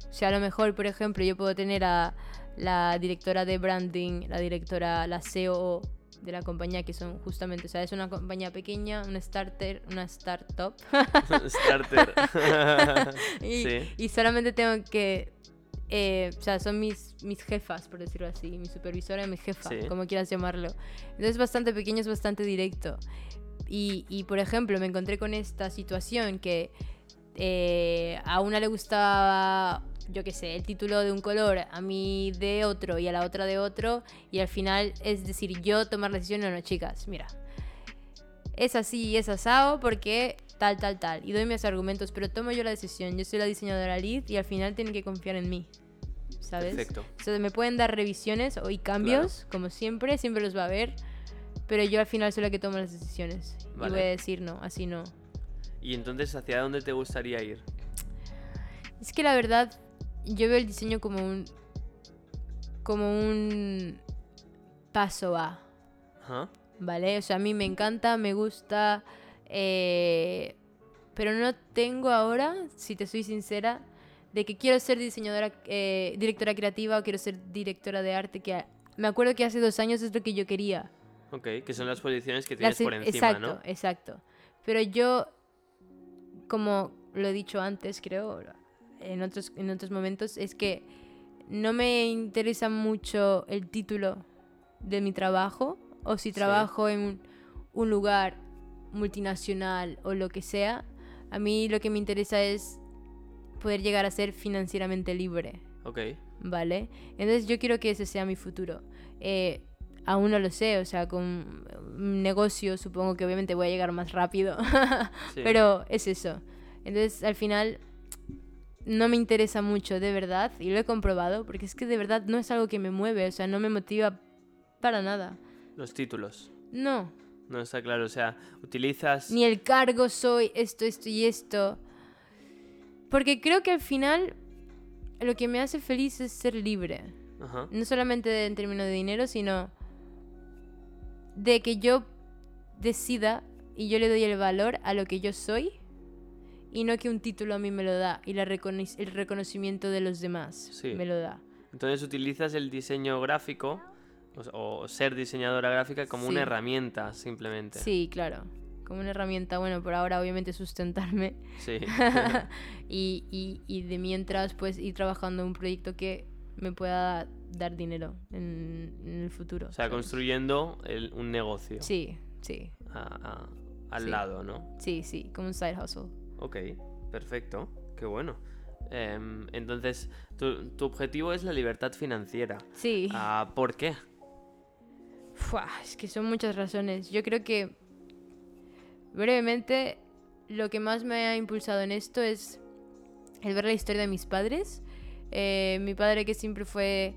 O sea, a lo mejor, por ejemplo, yo puedo tener a la directora de branding, la directora, la COO de la compañía, que son justamente, o sea, es una compañía pequeña, una starter, una startup. [laughs] Starter. [laughs] y, sí. y solamente tengo que... eh, o sea, son mis, mis jefas, por decirlo así, mi supervisora y mi jefa, Sí. como quieras llamarlo. Entonces es bastante pequeño, es bastante directo. Y, y, por ejemplo, me encontré con esta situación que eh, a una le gustaba, yo qué sé, el título de un color, a mí de otro y a la otra de otro, y al final es decir, yo tomar la decisión, no, no, chicas, mira, es así y es asado porque tal, tal, tal, y doy mis argumentos, pero tomo yo la decisión, yo soy la diseñadora lead y al final tienen que confiar en mí, ¿sabes? Perfecto. O sea, me pueden dar revisiones o y cambios, como siempre, siempre los va a haber, pero yo al final soy la que toma las decisiones. Y voy a decir no, así no. Y entonces, ¿hacia dónde te gustaría ir? Es que la verdad, yo veo el diseño como un. como un paso a. ¿vale? O sea, a mí me encanta, me gusta. eh, pero no tengo ahora, si te soy sincera, de que quiero ser diseñadora, eh, directora creativa o quiero ser directora de arte, que me acuerdo que hace dos años es lo que yo quería. Ok, que son las posiciones que tienes Las- por encima, exacto, ¿no? exacto. Pero yo, como lo he dicho antes, creo, en otros, en otros momentos, es que no me interesa mucho el título de mi trabajo o si trabajo en un, un lugar multinacional o lo que sea. A mí lo que me interesa es poder llegar a ser financieramente libre. Ok. ¿vale? Entonces yo quiero que ese sea mi futuro. Eh, aún no lo sé, o sea, con un negocio supongo que obviamente voy a llegar más rápido, [laughs] Sí. pero es eso. Entonces al final no me interesa mucho, de verdad, y lo he comprobado, porque es que de verdad no es algo que me mueve, o sea, no me motiva para nada. Los títulos. No, No está claro. O sea, utilizas. ni el cargo soy esto, esto y esto. Porque creo que al final lo que me hace feliz es ser libre. Ajá. No solamente en términos de dinero, sino de que yo decida y yo le doy el valor a lo que yo soy y no que un título a mí me lo da y la recono- el reconocimiento de los demás Sí. me lo da. Entonces utilizas el diseño gráfico o, o ser diseñadora gráfica como una Sí. herramienta, simplemente. Sí, claro. Como una herramienta, bueno, por ahora obviamente sustentarme Sí. [laughs] [laughs] y, y, y de mientras pues ir trabajando en un proyecto que me pueda dar dinero en, en el futuro. o sea, ¿sabes? construyendo el- un negocio Sí, sí, a- a- al Sí. lado, ¿no? sí, sí, como un side hustle. Ok, perfecto. Qué bueno. Em, entonces, tu, tu objetivo es la libertad financiera. Sí. Ah, ¿Por qué? Fua, es que son muchas razones. Yo creo que, brevemente, lo que más me ha impulsado en esto es el ver la historia de mis padres. Eh, mi padre que siempre fue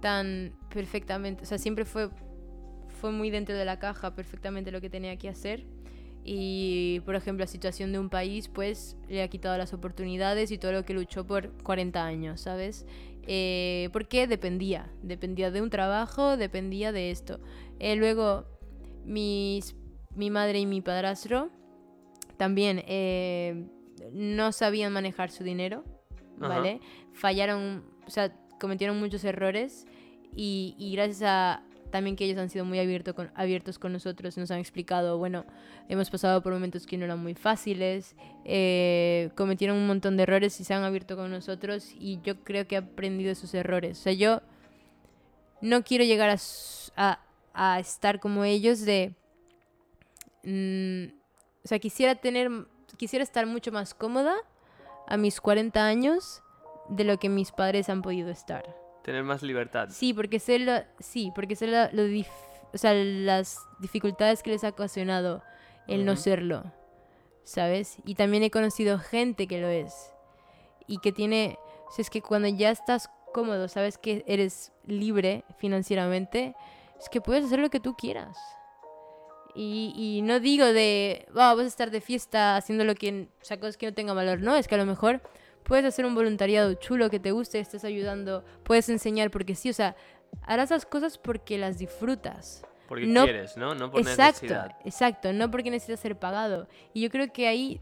tan perfectamente, o sea, siempre fue, fue muy dentro de la caja perfectamente lo que tenía que hacer. Y, por ejemplo, la situación de un país, pues, le ha quitado las oportunidades y todo lo que luchó por 40 años, ¿sabes? Eh, porque dependía, dependía de un trabajo, dependía de esto. Eh, luego, mis, mi madre y mi padrastro también eh, no sabían manejar su dinero, Ajá. ¿vale? Fallaron, o sea, cometieron muchos errores y, y gracias a también que ellos han sido muy abierto con- abiertos con nosotros, nos han explicado, bueno, hemos pasado por momentos que no eran muy fáciles, eh, cometieron un montón de errores y se han abierto con nosotros y yo creo que he aprendido esos errores. O sea, yo no quiero llegar a- a estar como ellos de... mm, o sea, quisiera tener, quisiera estar mucho más cómoda a mis 40 años de lo que mis padres han podido estar. Tener más libertad. Sí, porque sé lo, sí, porque sé lo dif- o sea, las dificultades que les ha ocasionado el no serlo, ¿sabes? Y también he conocido gente que lo es y que tiene, o sea, es que cuando ya estás cómodo, sabes que eres libre financieramente, es que puedes hacer lo que tú quieras. Y, y no digo de, "Oh, vas a estar de fiesta haciendo lo que, o sea, cosas que no tengan valor, no, es que a lo mejor puedes hacer un voluntariado chulo que te guste, estés ayudando, puedes enseñar porque sí, o sea, harás las cosas porque las disfrutas. Porque No- quieres, ¿no? No por exacto, necesidad. exacto, no porque necesitas ser pagado. Y yo creo que ahí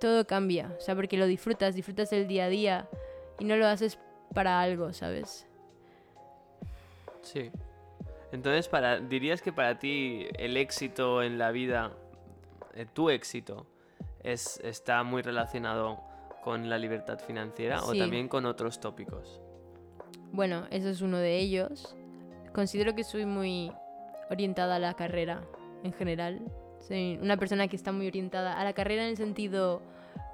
todo cambia, o sea, porque lo disfrutas, disfrutas el día a día y no lo haces para algo, ¿sabes? Sí. Entonces, para, dirías que para ti el éxito en la vida, eh, tu éxito, es, está muy relacionado con la libertad financiera o también con otros tópicos. Bueno, eso es uno de ellos. Considero que soy muy orientada a la carrera en general. Soy una persona que está muy orientada a la carrera en el sentido...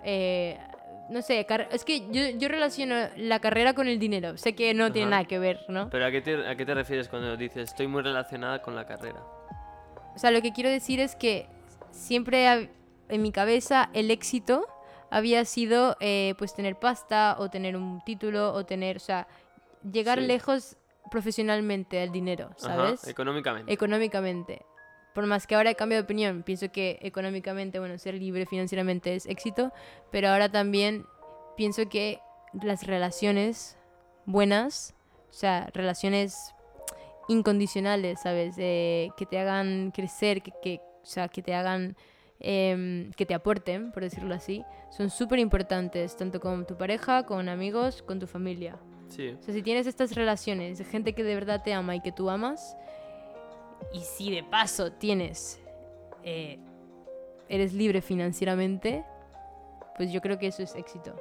eh, no sé, es que yo, yo relaciono la carrera con el dinero. Sé que no tiene nada que ver, ¿no? Pero ¿a qué, te, ¿a qué te refieres cuando dices estoy muy relacionada con la carrera? O sea, lo que quiero decir es que siempre en mi cabeza el éxito había sido eh, pues tener pasta o tener un título o tener, o sea, llegar Sí. lejos profesionalmente al dinero, ¿sabes? Ajá, económicamente. económicamente. Por más que ahora he cambiado de opinión, pienso que económicamente, bueno, ser libre financieramente es éxito, pero ahora también pienso que las relaciones buenas, o sea, relaciones incondicionales, ¿sabes? Eh, que te hagan crecer, que, que- o sea, que te hagan, em, que te aporten, por decirlo así, son súper importantes, tanto con tu pareja, con amigos, con tu familia. sí. O sea, si tienes estas relaciones de gente que de verdad te ama y que tú amas, y si de paso tienes, eh, eres libre financieramente, pues yo creo que eso es éxito.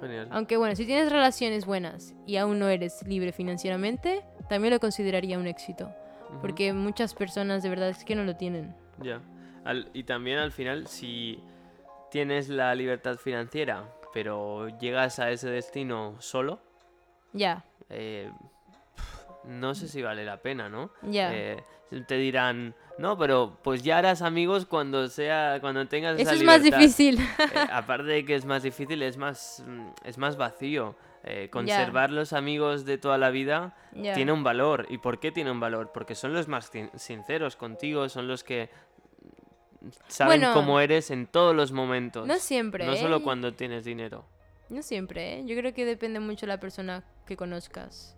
Genial. Aunque bueno, si tienes relaciones buenas y aún no eres libre financieramente, también lo consideraría un éxito. Ujú. Porque muchas personas de verdad es que no lo tienen. Ya. Al- y también al final, si tienes la libertad financiera, pero llegas a ese destino solo, Ya, eh, no sé si vale la pena, ¿no? ya. Eh, te dirán, no, pero pues ya harás amigos cuando sea, cuando tengas Eso esa es más libertad". difícil. Eh, aparte de que es más difícil, es más, mm, es más vacío. Eh, conservar los amigos de toda la vida tiene un valor. ¿Y por qué tiene un valor? Porque son los más sin- sinceros contigo, son los que saben Bueno, cómo eres en todos los momentos. No siempre. No ¿eh? solo cuando tienes dinero. No siempre, ¿eh? Yo creo que depende mucho de la persona que conozcas.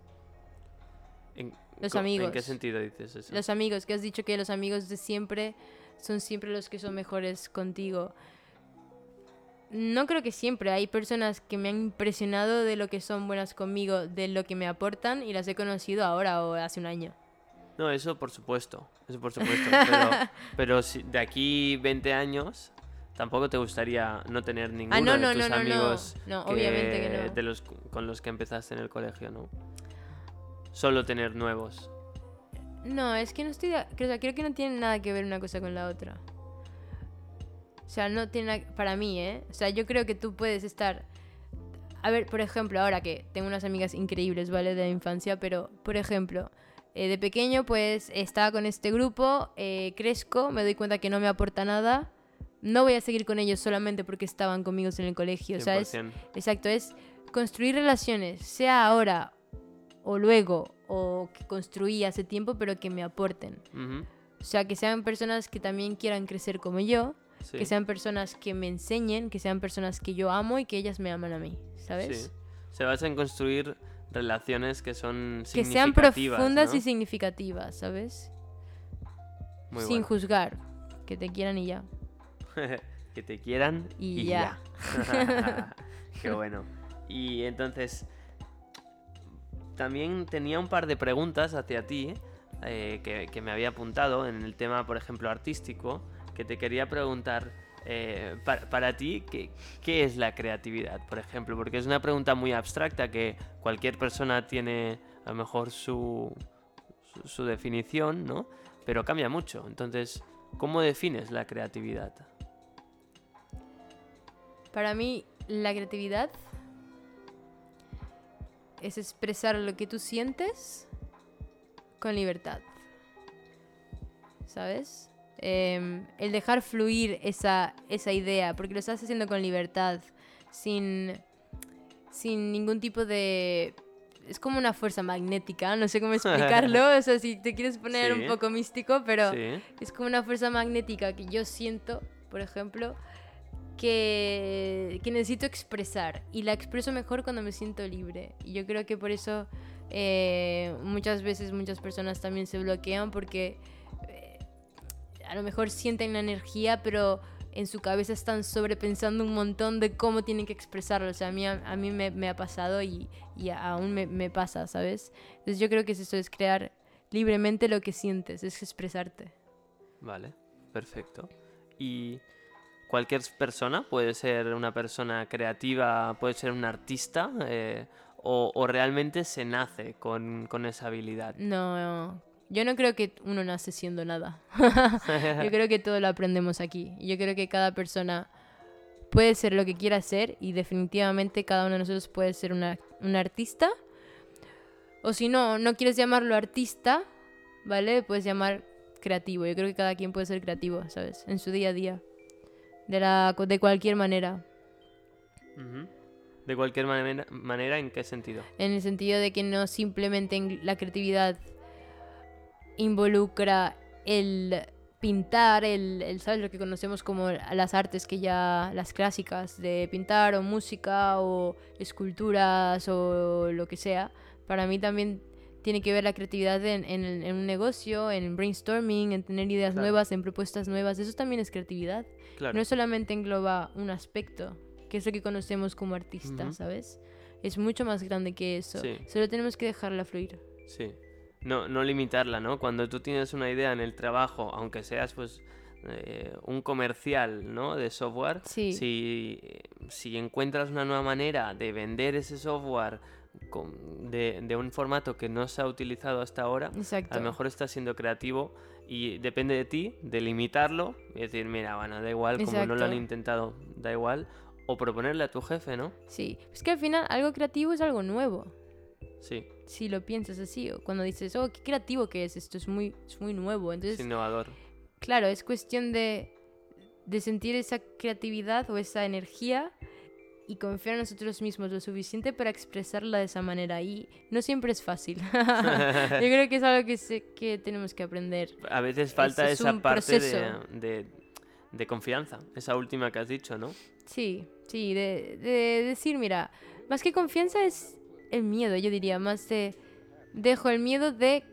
¿En, Los co- ¿En qué amigos. sentido dices eso? Los amigos, que has dicho que los amigos de siempre son siempre los que son mejores contigo. No creo que siempre. Hay personas que me han impresionado de lo que son buenas conmigo, de lo que me aportan y las he conocido ahora o hace un año. No, eso por supuesto. Eso por supuesto. Pero, [laughs] pero si de aquí 20 años tampoco te gustaría no tener ninguno Ah, no, de tus no, no, no. amigos No, obviamente que no. de los con los que empezaste en el colegio, ¿no? Solo tener nuevos. No, es que no estoy... de- o sea, creo que no tiene nada que ver una cosa con la otra. O sea, no tiene nada... Para mí, ¿eh? O sea, yo creo que tú puedes estar... A ver, por ejemplo, ahora que tengo unas amigas increíbles, ¿vale? De la infancia, pero, por ejemplo, eh, de pequeño, pues, estaba con este grupo, eh, crezco, me doy cuenta que no me aporta nada. No voy a seguir con ellos solamente porque estaban conmigo en el colegio, ¿sabes? 100%. Exacto, es construir relaciones, sea ahora o luego, o que construí hace tiempo, pero que me aporten. O sea, que sean personas que también quieran crecer como yo, sí, que sean personas que me enseñen, que sean personas que yo amo y que ellas me aman a mí, ¿sabes? sí. Se basa en construir relaciones que son Que sean profundas ¿no? y significativas, ¿sabes? Muy Sin bueno. juzgar, que te quieran y ya. [laughs] que te quieran Y y, ya. ya. [laughs] Qué bueno. Y entonces, también tenía un par de preguntas hacia ti eh, que, que me había apuntado en el tema, por ejemplo, artístico, que te quería preguntar. Eh, para, ti, ¿qué, ¿qué es la creatividad, por ejemplo? Porque es una pregunta muy abstracta que cualquier persona tiene a lo mejor su definición, ¿no? Pero cambia mucho. Entonces, ¿cómo defines la creatividad? Para mí, la creatividad es expresar lo que tú sientes con libertad. ¿Sabes? Em, el dejar fluir esa, esa idea, porque lo estás haciendo con libertad, sin, sin ningún tipo de... Es como una fuerza magnética, no sé cómo [laughs] explicarlo, o sea, si te quieres poner Sí. un poco místico, pero... Sí. Es como una fuerza magnética que yo siento, por ejemplo, que, que necesito expresar. Y la expreso mejor cuando me siento libre. Y yo creo que por eso eh, muchas veces muchas personas también se bloquean porque eh, a lo mejor sienten la energía, pero en su cabeza están sobrepensando un montón de cómo tienen que expresarlo. O sea, a mí, a, a mí me, me ha pasado y, y aún me, me pasa, ¿sabes? Entonces yo creo que es eso, es crear libremente lo que sientes, es expresarte. Vale, perfecto. Y cualquier persona puede ser una persona creativa, puede ser un artista, eh, o, o realmente se nace con, con esa habilidad. No, yo no creo que uno nace siendo nada. [laughs] yo creo que todo lo aprendemos aquí. Y Yo creo que cada persona puede ser lo que quiera ser y definitivamente cada uno de nosotros puede ser una, un artista. O si no, no quieres llamarlo artista, ¿vale? Puedes llamar creativo. Yo creo que cada quien puede ser creativo, ¿sabes? En su día a día. De, la, de cualquier manera. De cualquier manera, manera, ¿en qué sentido? En el sentido de que no simplemente en la creatividad involucra el pintar, el, el, ¿sabes? Lo que conocemos como las artes que ya, las clásicas de pintar o música o esculturas o lo que sea. Para mí también tiene que ver la creatividad en, en, en un negocio, en brainstorming, en tener ideas Claro. nuevas, en propuestas nuevas. Eso también es creatividad. Claro. No solamente engloba un aspecto, que es lo que conocemos como artista. ¿sabes? Es mucho más grande que eso. Sí. Solo tenemos que dejarla fluir. Sí. No, no limitarla, ¿no? Cuando tú tienes una idea en el trabajo, aunque seas pues eh, un comercial, ¿no? De software. Sí. Si, si encuentras una nueva manera de vender ese software con- de, de un formato que no se ha utilizado hasta ahora, Exacto. a lo mejor estás siendo creativo y depende de ti de limitarlo y decir, mira, bueno, da igual, como no lo han intentado, da igual. O proponerle a tu jefe, ¿no? Sí. Es que al final algo creativo es algo nuevo. Sí, Si lo piensas así, o cuando dices, oh, qué creativo que es, esto es muy, es muy nuevo. Entonces, es innovador. claro, es cuestión de, de sentir esa creatividad o esa energía y confiar en nosotros mismos lo suficiente para expresarla de esa manera. Y no siempre es fácil. [laughs] Yo creo que es algo que, sé, que tenemos que aprender. A veces falta es esa parte de, de confianza, esa última que has dicho, ¿no? Sí, sí, de, de decir, mira, más que confianza es el miedo, yo diría, más de... Dejo el miedo de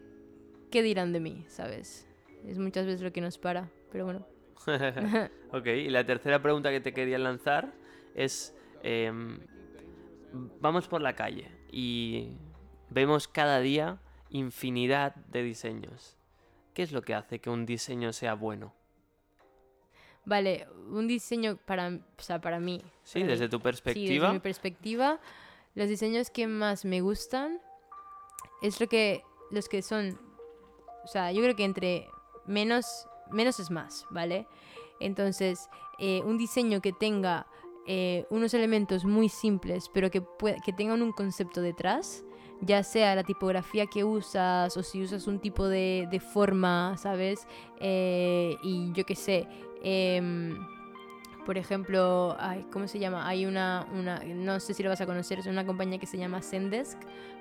qué dirán de mí, ¿sabes? Es muchas veces lo que nos para, pero bueno. [laughs] ok, y la tercera pregunta que te quería lanzar es, em, vamos por la calle y vemos cada día infinidad de diseños. ¿Qué es lo que hace que un diseño sea bueno? Vale, un diseño para, o sea, para mí. Sí, para desde mí. tu Sí, perspectiva. desde mi perspectiva, los diseños que más me gustan es lo que los que son, o sea, yo creo que entre menos menos es más, ¿vale? Entonces, eh, un diseño que tenga eh, unos elementos muy simples, pero que, que tengan un concepto detrás, ya sea la tipografía que usas o si usas un tipo de, de forma, ¿sabes? Eh, y yo qué sé, em, por ejemplo, ay, ¿cómo se llama? Hay una, una, no sé si lo vas a conocer, es una compañía que se llama Zendesk,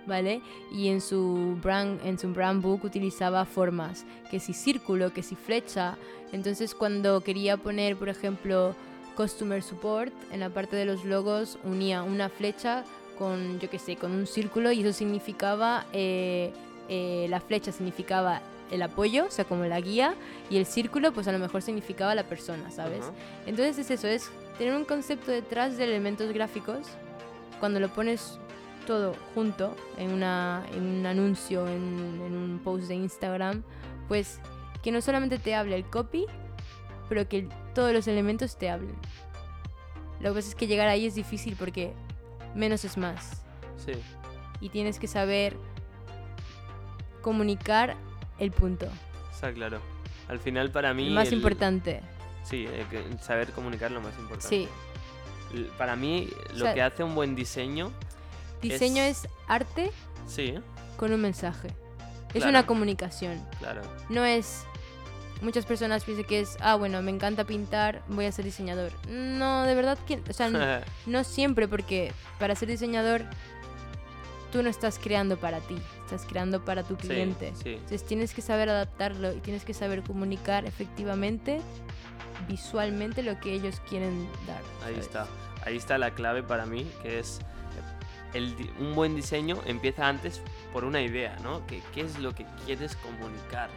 ¿vale? Y en su brand, en su brand book utilizaba formas, que si círculo, que si flecha. Entonces cuando quería poner, por ejemplo, Customer Support, en la parte de los logos unía una flecha con, yo qué sé, con un círculo y eso significaba, eh, eh, la flecha significaba el apoyo, o sea, como la guía, y el círculo, pues a lo mejor significaba la persona, ¿sabes? Ajá. Entonces es eso, es tener un concepto detrás de elementos gráficos. Cuando lo pones todo junto en, una, en un anuncio, en, en un post de Instagram, pues que no solamente te hable el copy, pero que todos los elementos te hablen. Lo que pasa es que llegar ahí es difícil porque menos es más. Sí, Y tienes que saber comunicar el punto. está claro. Al final para mí... Lo más el- importante. Sí, eh, saber comunicar lo más importante. Sí. Para mí lo sea, que hace un buen diseño... Diseño Es- es arte Sí, con un mensaje. Es una comunicación. claro. No es. Muchas personas piensan que es, ah, bueno, me encanta pintar, voy a ser diseñador. No, de verdad que. O sea, [laughs] no siempre, porque para ser diseñador tú no estás creando para ti, estás creando para tu Sí, cliente. sí. Entonces tienes que saber adaptarlo y tienes que saber comunicar efectivamente, visualmente lo que ellos quieren dar. Ahí ¿sabes? está. Ahí está la clave para mí, que es el un buen diseño empieza antes por una idea, ¿no? Que, ¿Qué es lo que quieres comunicar?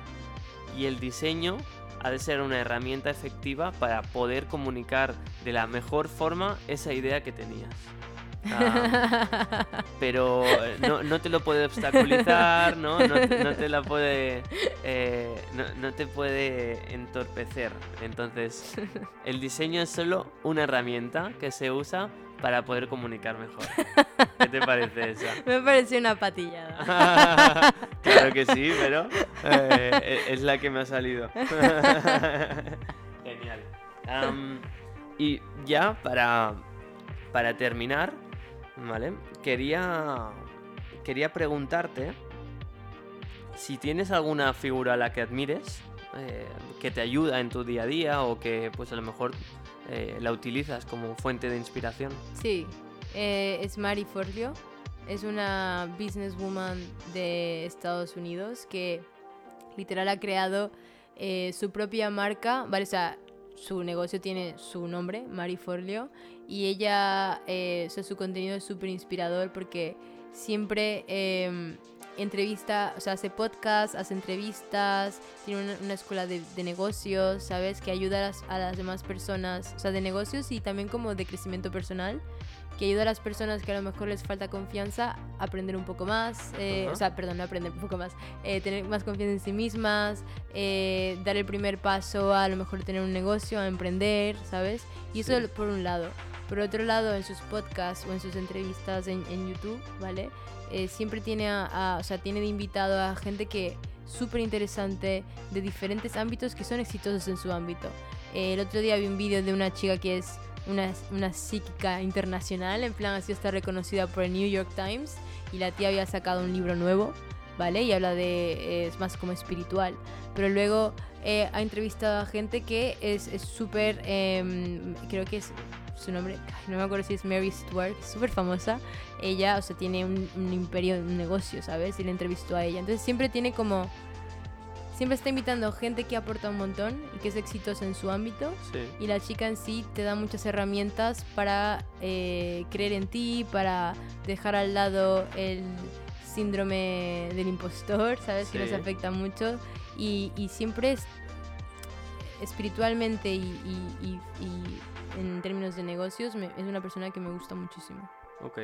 Y el diseño ha de ser una herramienta efectiva para poder comunicar de la mejor forma esa idea que tenías. Ah, [laughs] pero eh, no, no te lo puede obstaculizar, ¿no? No, te- no te la puede. eh, no, no te puede entorpecer. Entonces, el diseño es solo una herramienta que se usa para poder comunicar mejor. ¿Qué te parece esa? [laughs] Me pareció una patillada. [laughs] claro que sí, pero eh, e- es la que me ha salido. Genial. Y ya para, para terminar, ¿vale? Quería, quería preguntarte si tienes alguna figura a la que admires, eh, que te ayuda en tu día a día o que pues a lo mejor eh, la utilizas como fuente de inspiración. Sí, eh, es Mari Forleo. Es una businesswoman de Estados Unidos que literal ha creado su propia marca, ¿vale? O sea, su negocio tiene su nombre, Mari Forleo, y ella, eh, su contenido es súper inspirador porque siempre eh, entrevista, o sea, hace podcast, hace entrevistas, tiene una, escuela de, de negocios, ¿sabes? Que ayuda a las, a las demás personas, o sea, de negocios y también como de crecimiento personal. Que ayuda a las personas que a lo mejor les falta confianza a aprender un poco más, eh, o sea, perdón, no aprender un poco más, eh, tener más confianza en sí mismas, eh, dar el primer paso a, a lo mejor tener un negocio, a emprender, ¿sabes? Y eso Sí. por un lado. Por otro lado, en sus podcasts o en sus entrevistas en, en YouTube, ¿vale? Eh, siempre tiene a, a- o sea, tiene de invitado a gente que súper interesante de diferentes ámbitos que son exitosos en su ámbito. El otro día vi un vídeo de una chica que es una, una psíquica internacional, en plan así está reconocida por el New York Times y la tía había sacado un libro nuevo, ¿vale? Y habla de, eh, es más como espiritual, pero luego eh, ha entrevistado a gente que es súper, em, creo que es su nombre, no me acuerdo si es Mary Stuart, es súper famosa. Ella, o sea, tiene un, un imperio, un negocio, ¿sabes? Y le entrevistó a ella. Entonces siempre tiene como... Siempre está invitando gente que aporta un montón y que es exitosa en su ámbito. Sí. Y la chica en sí te da muchas herramientas para eh, creer en ti, para dejar al lado el síndrome del impostor, ¿sabes? Que nos afecta mucho. Y, y siempre es espiritualmente y, y- y- y en términos de negocios me- es una persona que me gusta muchísimo. Ok,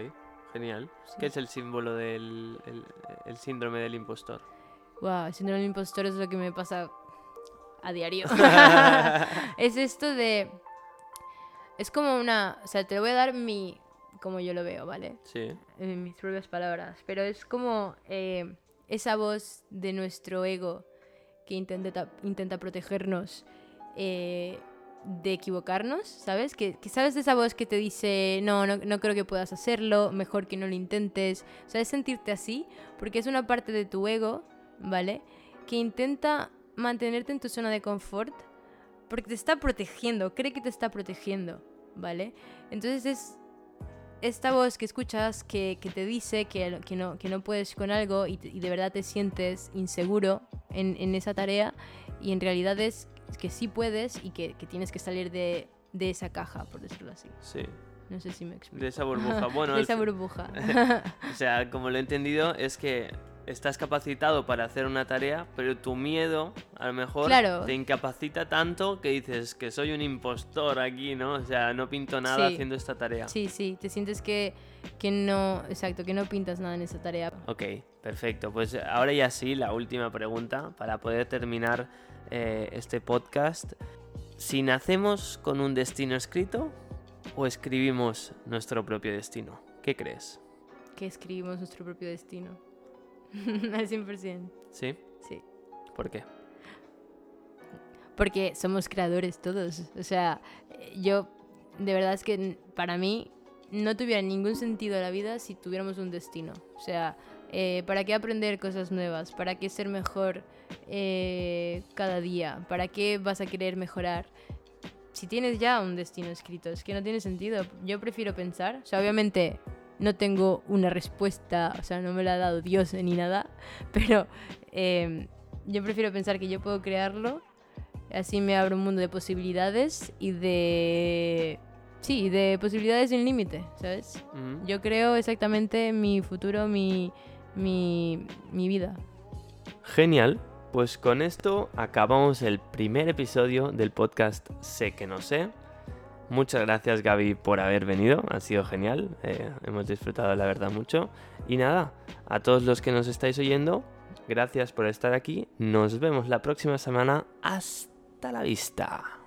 genial. Sí. ¿Qué es el símbolo del el, el síndrome del impostor? Wow, el síndrome del impostor es lo que me pasa a diario. [laughs] [laughs] es esto de... Es como una... O sea, te voy a dar mi... Como yo lo veo, ¿vale? Sí, en mis propias palabras, pero es como eh, esa voz de nuestro ego que intenta, intenta protegernos eh, de equivocarnos, ¿sabes? Que, que sabes de esa voz que te dice, no, no, no creo que puedas hacerlo, mejor que no lo intentes, o sea, es sentirte así, porque es una parte de tu ego, ¿vale? Que intenta mantenerte en tu zona de confort porque te está protegiendo, cree que te está protegiendo, ¿vale? Entonces es esta voz que escuchas que, que te dice que, que, no, que no puedes con algo y, te- y de verdad te sientes inseguro en, en esa tarea y en realidad es que sí puedes y que, que tienes que salir de, de esa caja, por decirlo así. sí. No sé si me explico. De esa burbuja. [laughs] Bueno, de esa burbuja. [laughs] o sea, como lo he entendido, es que estás capacitado para hacer una tarea, pero tu miedo a lo mejor Claro. te incapacita tanto que dices que soy un impostor aquí, ¿no? O sea, no pinto nada Sí. haciendo esta tarea. sí, sí, te sientes que, que no, exacto, que no pintas nada en esa tarea. Ok, perfecto. Pues ahora ya sí, la última pregunta para poder terminar eh, este podcast. Si nacemos con un destino escrito o escribimos nuestro propio destino, ¿qué crees? Que escribimos nuestro propio destino. [laughs] Al 100%. ¿Sí? Sí. ¿Por qué? Porque somos creadores todos. O sea, yo, de verdad es que para mí no tuviera ningún sentido la vida si tuviéramos un destino. O sea, eh, ¿para qué aprender cosas nuevas? ¿Para qué ser mejor eh, cada día? ¿Para qué vas a querer mejorar? Si tienes ya un destino escrito, es que no tiene sentido. Yo prefiero pensar, o sea, obviamente no tengo una respuesta, o sea, no me la ha dado Dios ni nada, [laughs] pero eh, yo prefiero pensar que yo puedo crearlo Así me abre un mundo de posibilidades y de... Sí, de posibilidades sin límite, ¿sabes? Yo creo exactamente mi futuro, mi, mi, mi vida. Genial. Pues con esto acabamos el primer episodio del podcast Sé que no sé. Muchas gracias Gaby por haber venido, ha sido genial, eh, hemos disfrutado la verdad mucho. Y nada, a todos los que nos estáis oyendo, gracias por estar aquí, nos vemos la próxima semana, hasta la vista.